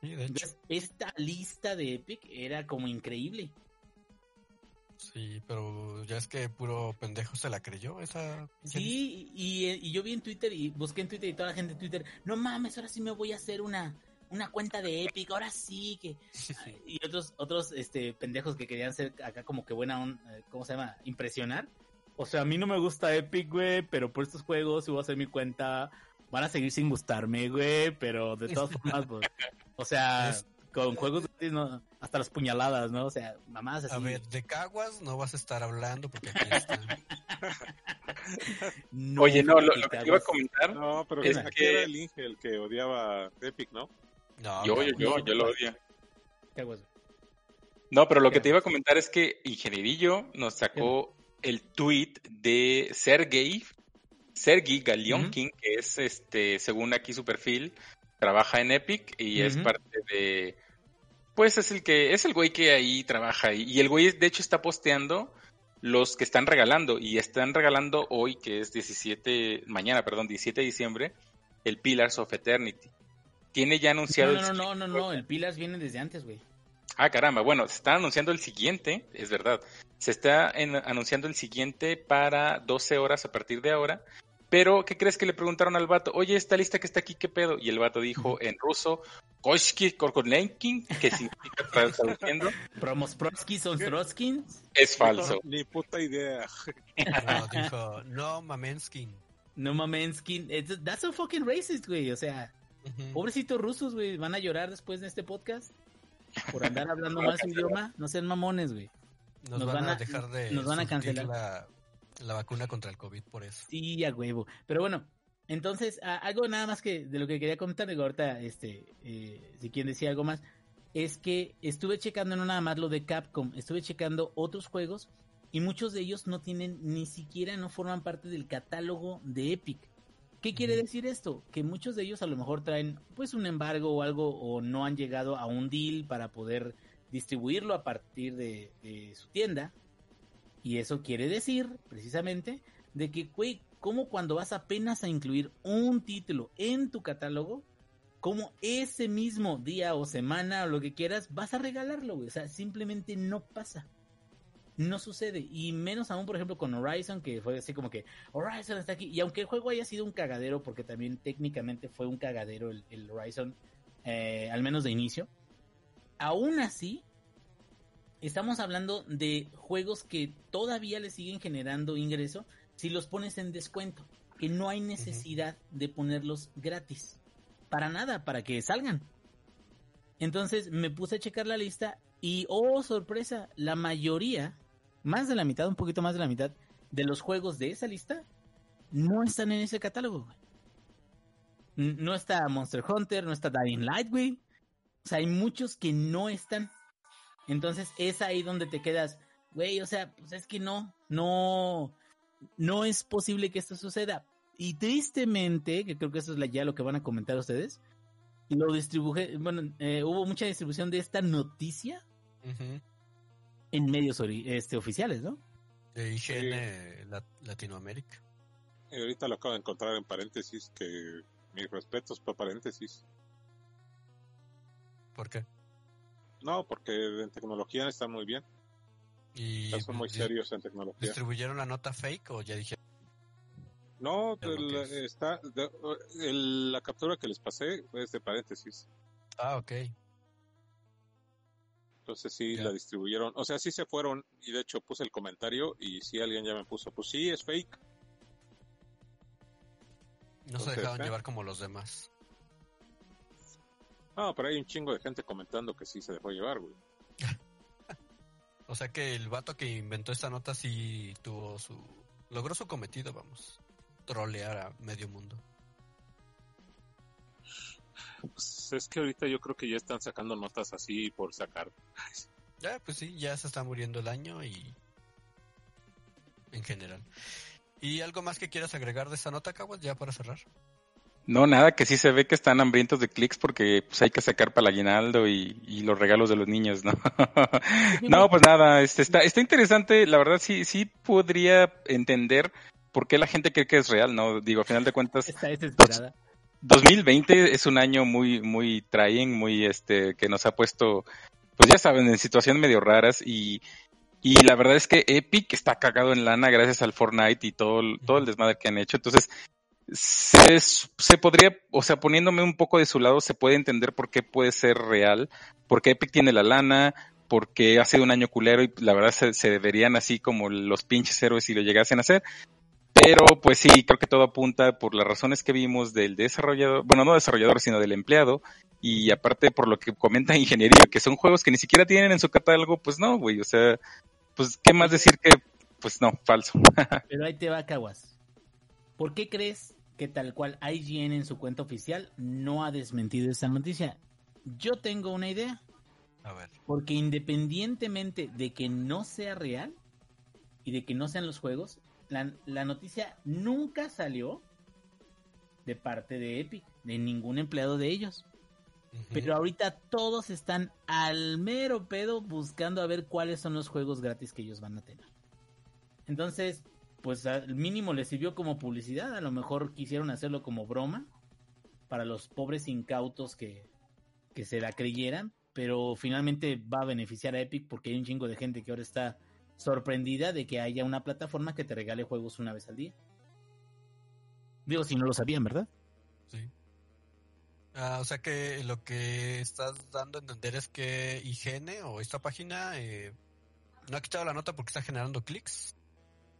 Sí, de hecho. Entonces, esta lista de Epic era como increíble. Sí, pero ya es que puro pendejo se la creyó esa. Sí, y, y yo vi en Twitter y busqué en Twitter y toda la gente en Twitter, no mames, ahora sí me voy a hacer una, una cuenta de Epic, ahora sí que... Y otros, otros este, pendejos que querían ser acá como que buena, on- eh, ¿cómo se llama? Impresionar. O sea, a mí no me gusta Epic, güey, pero por estos juegos, si voy a hacer mi cuenta, van a seguir sin gustarme, güey, pero de todas formas, pues, o sea, con juegos gratis, no, hasta las puñaladas, ¿no? O sea, mamás así. A ver, de caguas no vas a estar hablando porque aquí están. No, Oye, no, lo, que te iba a comentar. No, pero Es aquí que- era el Inge el que odiaba Epic, ¿no? No, Yo, yo, yo, yo lo odio. No, pero lo que te iba a comentar es que Ingenierillo nos sacó el tweet de Sergey, Sergey Galionkin, que es este, según aquí su perfil, trabaja en Epic y es parte de pues es el que es el güey que ahí trabaja. Y, y el güey de hecho está posteando los que están regalando y están regalando hoy que es 17 mañana, perdón, 17 de diciembre, el Pillars of Eternity. Tiene ya anunciado No, el no, no, no, no, no, el Pilas viene desde antes, güey. Ah, caramba, bueno, se está anunciando el siguiente, es verdad. Se está en- anunciando el siguiente para 12 horas a partir de ahora. Pero, ¿qué crees que le preguntaron al vato? Oye, esta lista que está aquí, ¿qué pedo? Y el vato dijo en ruso, Koshki Korkonenkin, que significa traduciendo, Promos Proskis son Troskins. es falso. Ni puta idea. No, dijo, no, Mamenskin. No mamenskin. That's so fucking racist, güey. O sea, Pobrecitos rusos, güey. Van a llorar después de este podcast. Por andar hablando mal su idioma. No sean mamones, güey. Nos, nos van, a dejar de nos van a surtir cancelar. La, la vacuna contra el COVID por eso. Sí, a huevo. Pero bueno, entonces, a- algo nada más que de lo que quería comentar, digo, ahorita, este, eh, si quieren decir algo más, es que estuve checando no nada más lo de Capcom, estuve checando otros juegos y muchos de ellos no tienen, ni siquiera no forman parte del catálogo de Epic. ¿Qué quiere decir esto? Que muchos de ellos a lo mejor traen pues un embargo o algo o no han llegado a un deal para poder distribuirlo a partir de, de su tienda. Y eso quiere decir, precisamente, de que, güey, como cuando vas apenas a incluir un título en tu catálogo, como ese mismo día o semana o lo que quieras, vas a regalarlo, güey. O sea, simplemente no pasa. No sucede. Y menos aún, por ejemplo, con Horizon, que fue así como que Horizon está aquí. Y aunque el juego haya sido un cagadero, porque también técnicamente fue un cagadero el, el Horizon, eh, al menos de inicio, aún así, estamos hablando de juegos que todavía le siguen generando ingreso si los pones en descuento. Que no hay necesidad de ponerlos gratis. Para nada, para que salgan. Entonces me puse a checar la lista y, oh sorpresa, la mayoría, más de la mitad, un poquito más de la mitad, de los juegos de esa lista no están en ese catálogo. No está Monster Hunter, no está Dying Light, güey. O sea, hay muchos que no están. Entonces es ahí donde te quedas, güey, o sea, pues es que no, no, no es posible que esto suceda. Y tristemente, que creo que eso es ya lo que van a comentar ustedes, lo distribuje, bueno, eh, hubo mucha distribución de esta noticia Ujú. En medios este, oficiales, ¿no? De IGN La- Latinoamérica. Y ahorita lo acabo de encontrar en paréntesis, que mis respetos para paréntesis. ¿Por qué? No, porque en tecnología están muy bien. Y Ya son muy serios en tecnología. ¿Distribuyeron la nota fake o ya dije? No, el- está, de- el- la captura que les pasé es de paréntesis. Ah, ok. Entonces sí la distribuyeron. O sea, sí se fueron y de hecho puse el comentario y sí alguien ya me puso, pues sí, es fake. No se dejaron ¿eh? llevar como los demás. No, pero hay un chingo de gente comentando que sí se dejó llevar, güey. O sea que el vato que inventó esta nota sí tuvo su... Logró su cometido, vamos. Trolear a medio mundo. Pues es que ahorita yo creo que ya están sacando notas así por sacar. Ya, pues sí, ya se está muriendo el año y... En general. ¿Y algo más que quieras agregar de esta nota, Caguas, ya para cerrar? No, nada, que sí se ve que están hambrientos de clics porque pues hay que sacar para el aguinaldo y, y los regalos de los niños, ¿no? no, pues nada, este, está, está interesante, la verdad sí, sí podría entender por qué la gente cree que es real, ¿no? Digo, a final de cuentas, Está desesperada. 2020 es un año muy, muy trying, muy, este, que nos ha puesto, pues ya saben, en situaciones medio raras y, y la verdad es que Epic está cagado en lana gracias al Fortnite y todo, todo el desmadre que han hecho. Entonces, se, se podría, o sea, poniéndome un poco de su lado, se puede entender por qué puede ser real, porque Epic tiene la lana, porque ha sido un año culero y la verdad se, se deberían así como los pinches héroes si lo llegasen a hacer. Pero pues sí, creo que todo apunta por las razones que vimos del desarrollador, bueno, no desarrollador, sino del empleado, Y aparte, por lo que comenta Ingeniería, que son juegos que ni siquiera tienen en su catálogo, pues no, güey. O sea, pues, ¿qué más decir que, pues no, falso? Pero ahí te va, Caguas. ¿Por qué crees que tal cual IGN en su cuenta oficial no ha desmentido esta noticia? Yo tengo una idea. A ver. Porque independientemente de que no sea real y de que no sean los juegos, la, la noticia nunca salió de parte de Epic, de ningún empleado de ellos. Pero ahorita todos están al mero pedo buscando a ver cuáles son los juegos gratis que ellos van a tener. Entonces, pues al mínimo les sirvió como publicidad. A lo mejor quisieron hacerlo como broma para los pobres incautos que, que se la creyeran. Pero finalmente va a beneficiar a Epic porque hay un chingo de gente que ahora está sorprendida de que haya una plataforma que te regale juegos una vez al día. Digo, si no lo sabían, ¿verdad? Sí. Ah, o sea que lo que estás dando a entender es que IGN o esta página eh, no ha quitado la nota porque está generando clics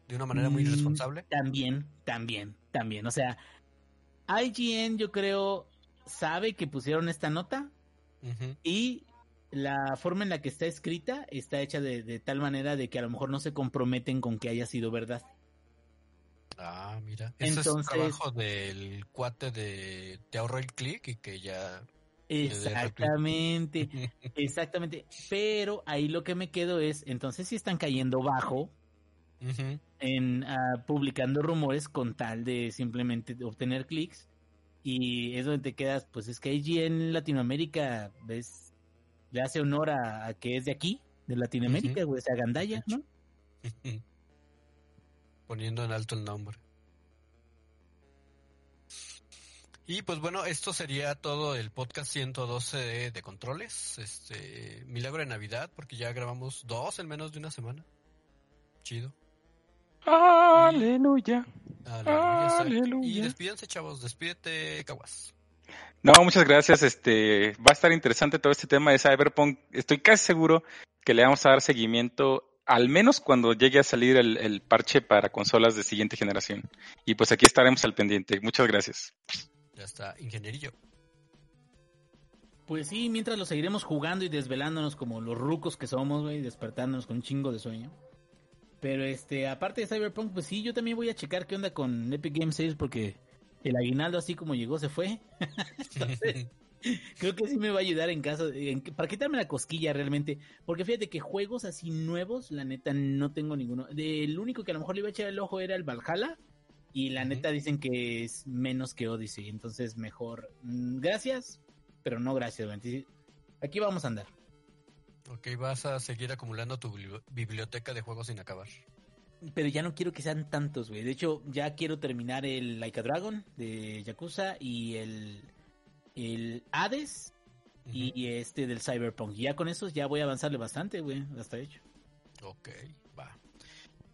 de una manera muy Mm, irresponsable. También, también, también. O sea, IGN yo creo sabe que pusieron esta nota y la forma en la que está escrita está hecha de, de tal manera de que a lo mejor no se comprometen con que haya sido verdad. Ah, mira. Eso es Entonces- trabajo del cuate de te ahorro el clic y que ya. Exactamente, exactamente. Pero ahí lo que me quedo es, entonces si están cayendo bajo en ah, publicando rumores con tal de simplemente obtener clics y es donde te quedas, pues es que allí en Latinoamérica ves le hace honor a, a que es de aquí, de Latinoamérica, güey, esa gandalla, ¿no? Poniendo en alto el nombre. Y pues bueno, esto sería todo el podcast 112 de, de controles. Este, milagro de Navidad, porque ya grabamos dos en menos de una semana. Chido. Aleluya. Aleluya. Y despídense, chavos. Despídete, Caguas. No, muchas gracias. Este, va a estar interesante todo este tema de Cyberpunk. Estoy casi seguro que le vamos a dar seguimiento, al menos cuando llegue a salir el, parche para consolas de siguiente generación. Y pues aquí estaremos al pendiente. Muchas gracias. Ya está, ingenierillo. Pues sí, mientras lo seguiremos jugando y desvelándonos como los rucos que somos, güey, despertándonos con un chingo de sueño. Pero este, aparte de Cyberpunk, pues sí, yo también voy a checar qué onda con Epic Game Sales porque el aguinaldo así como llegó se fue. Entonces, creo que sí me va a ayudar en caso en- para quitarme la cosquilla realmente, porque fíjate que juegos así nuevos, la neta no tengo ninguno. El único que a lo mejor le iba a echar el ojo era el Valhalla y la neta dicen que es menos que Odyssey, entonces mejor. mm, Gracias, pero no gracias, Aquí vamos a andar. ok, vas a seguir acumulando tu bibli- biblioteca de juegos sin acabar. Pero ya no quiero que sean tantos, güey. De hecho, ya quiero terminar el Like a Dragon de Yakuza y el, el Hades y, este del Cyberpunk. Y ya con esos ya voy a avanzarle bastante, güey. Hasta hecho. Ok, va.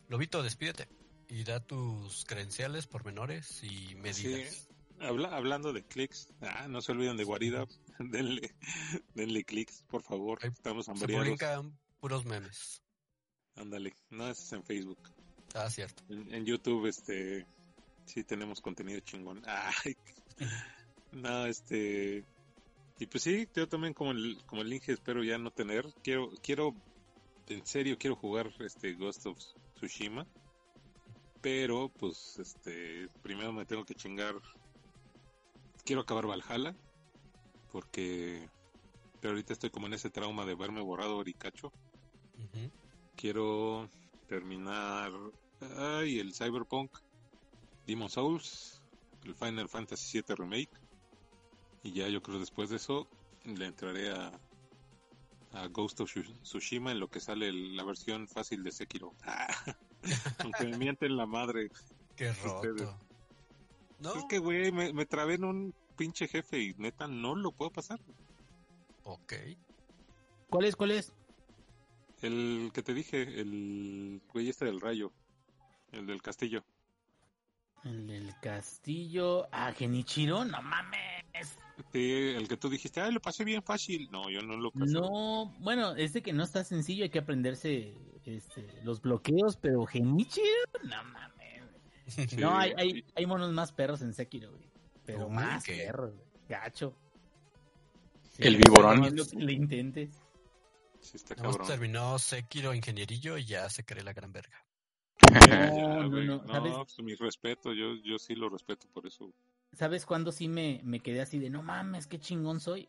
Lobito, despídete. Y da tus credenciales, pormenores y medidas. Habla- hablando de clics, ah, no se olviden de guarida, denle, denle clics, por favor, estamos Se hambriados. publican puros memes. Ándale, no es en Facebook. Ah, cierto. En, en YouTube, este, sí tenemos contenido chingón. Ay, no, este, y pues sí, yo también como el, como el Inge espero ya no tener. Quiero, quiero, en serio quiero jugar este Ghost of Tsushima, pero pues, este, primero me tengo que chingar. Quiero acabar Valhalla, porque, pero ahorita estoy como en ese trauma de verme borrado Oricacho Ujú. quiero terminar ay, el Cyberpunk, Demon Souls, el Final Fantasy VII Remake y ya yo creo después de eso le entraré a, a Ghost of Tsu- Tsushima en lo que sale el- la versión fácil de Sekiro. Ah, aunque me mienten la madre. Qué roto. No, Es que güey, me, me trabé en un pinche jefe y neta no lo puedo pasar. ok. ¿Cuál es? ¿Cuál es? El que te dije, el güey este del rayo, el del castillo. El del castillo. Ah, Genichiro. No mames. Sí, el que tú dijiste, ah, lo pasé bien fácil. No, yo no lo pasé. No, bueno, es de que no está sencillo, hay que aprenderse este, los bloqueos, pero Genichiro, no mames. Sí, No, hay, hay, hay monos más perros en Sekiro, güey. Pero más ¿qué? perros, güey. Gacho. El viborón. Es lo que le intentes. Sí, está cabrón. terminó Sekiro Ingenierillo y ya se cree la gran verga. No, no, No, ¿sabes? pues, mi respeto, yo, yo sí lo respeto por eso. ¿Sabes cuándo sí me, me quedé así de no mames, qué chingón soy?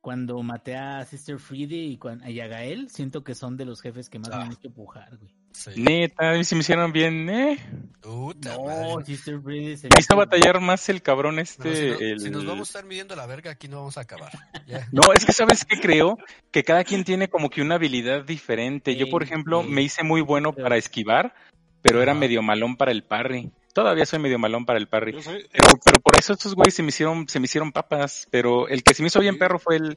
Cuando maté a Sister Freedy y, y a Gael, siento que son de los jefes que más me Ah. han hecho pujar, güey. Sí. Neta, a mí se me hicieron bien, ¿eh? Puta No, se Me hizo batallar más el cabrón este. Si, no- el- si nos vamos a estar midiendo la verga, aquí no vamos a acabar. Ya. No, es que sabes que creo que cada quien tiene como que una habilidad diferente. Yo, por ejemplo, sí. me hice muy bueno para esquivar, pero era medio malón para el parry. Todavía soy medio malón para el parry. Soy, Pero, pero por eso estos güeyes se me hicieron, se me hicieron papas. Pero el que se me hizo bien Sí. perro fue el,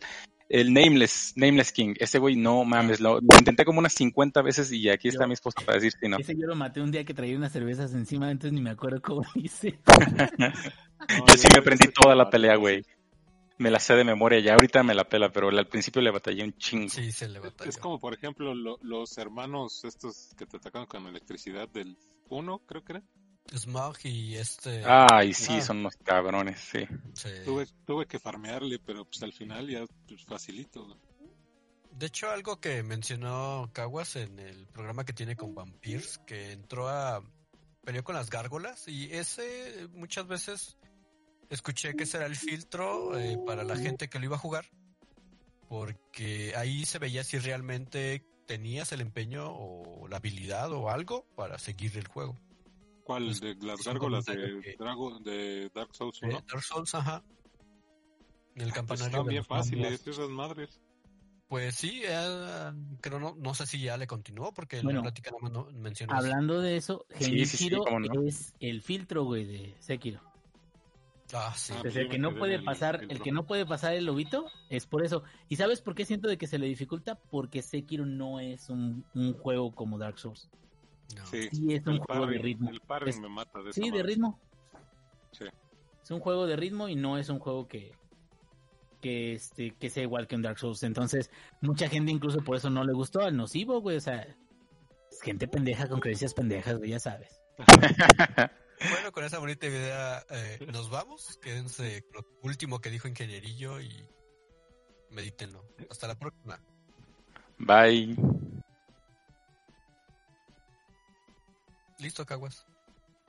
el Nameless, Nameless King. Ese güey, no mames, lo, lo intenté como unas 50 veces y aquí está Yo- mi esposa para decir si no. Ese yo lo maté un día que traía unas cervezas encima, entonces ni me acuerdo cómo hice. no, Yo sí me aprendí toda la pelea, güey. Me la sé de memoria, ya ahorita me la pela, pero al principio le batallé un chingo. Sí, se le batalló. Es como, por ejemplo, lo- los hermanos estos que te atacan con electricidad del 1, creo que era. Smog y este. Ay, sí, Ah. son unos cabrones, sí. sí. Tuve, tuve que farmearle, pero pues al final ya pues, facilito. güey. De hecho, algo que mencionó Caguas en el programa que tiene con Vampires, que entró a. peleó con las gárgolas, y ese muchas veces escuché que ese era el filtro eh, para la gente que lo iba a jugar, porque ahí se veía si realmente tenías el empeño o la habilidad o algo para seguir el juego. ¿Cuál? Pues, de las gárgolas de, que- Drago, de Dark Souls Eh, 1. Dark Souls, ajá. El Pues campanario. están bien fáciles esas madres. Pues sí, eh, creo no, no sé si ya le continuó porque Bueno, la plática nada más no mencionó eso. Hablando de eso, Sí, sí, sí, Genichiro cómo no. es el filtro, güey, de Sekiro. Ah, sí. Ah, pues el que no puede el pasar, el filtro. que no puede pasar el lobito es por eso. ¿Y sabes por qué siento de que se le dificulta? Porque Sekiro no es un, un juego como Dark Souls. No. Sí, Sí, es un el juego de ritmo. el Es- me mata de Sí, de ritmo. Sí. Es un juego de ritmo y no es un juego que que este que sea igual que un Dark Souls. Entonces, mucha gente incluso por eso no le gustó al nocivo, güey, o sea, es gente pendeja con creencias pendejas, güey, ya sabes. Bueno, con esa bonita idea eh, nos vamos. Quédense con lo último que dijo Ingenierillo y medítenlo. Hasta la próxima. Bye. Listo, Caguas.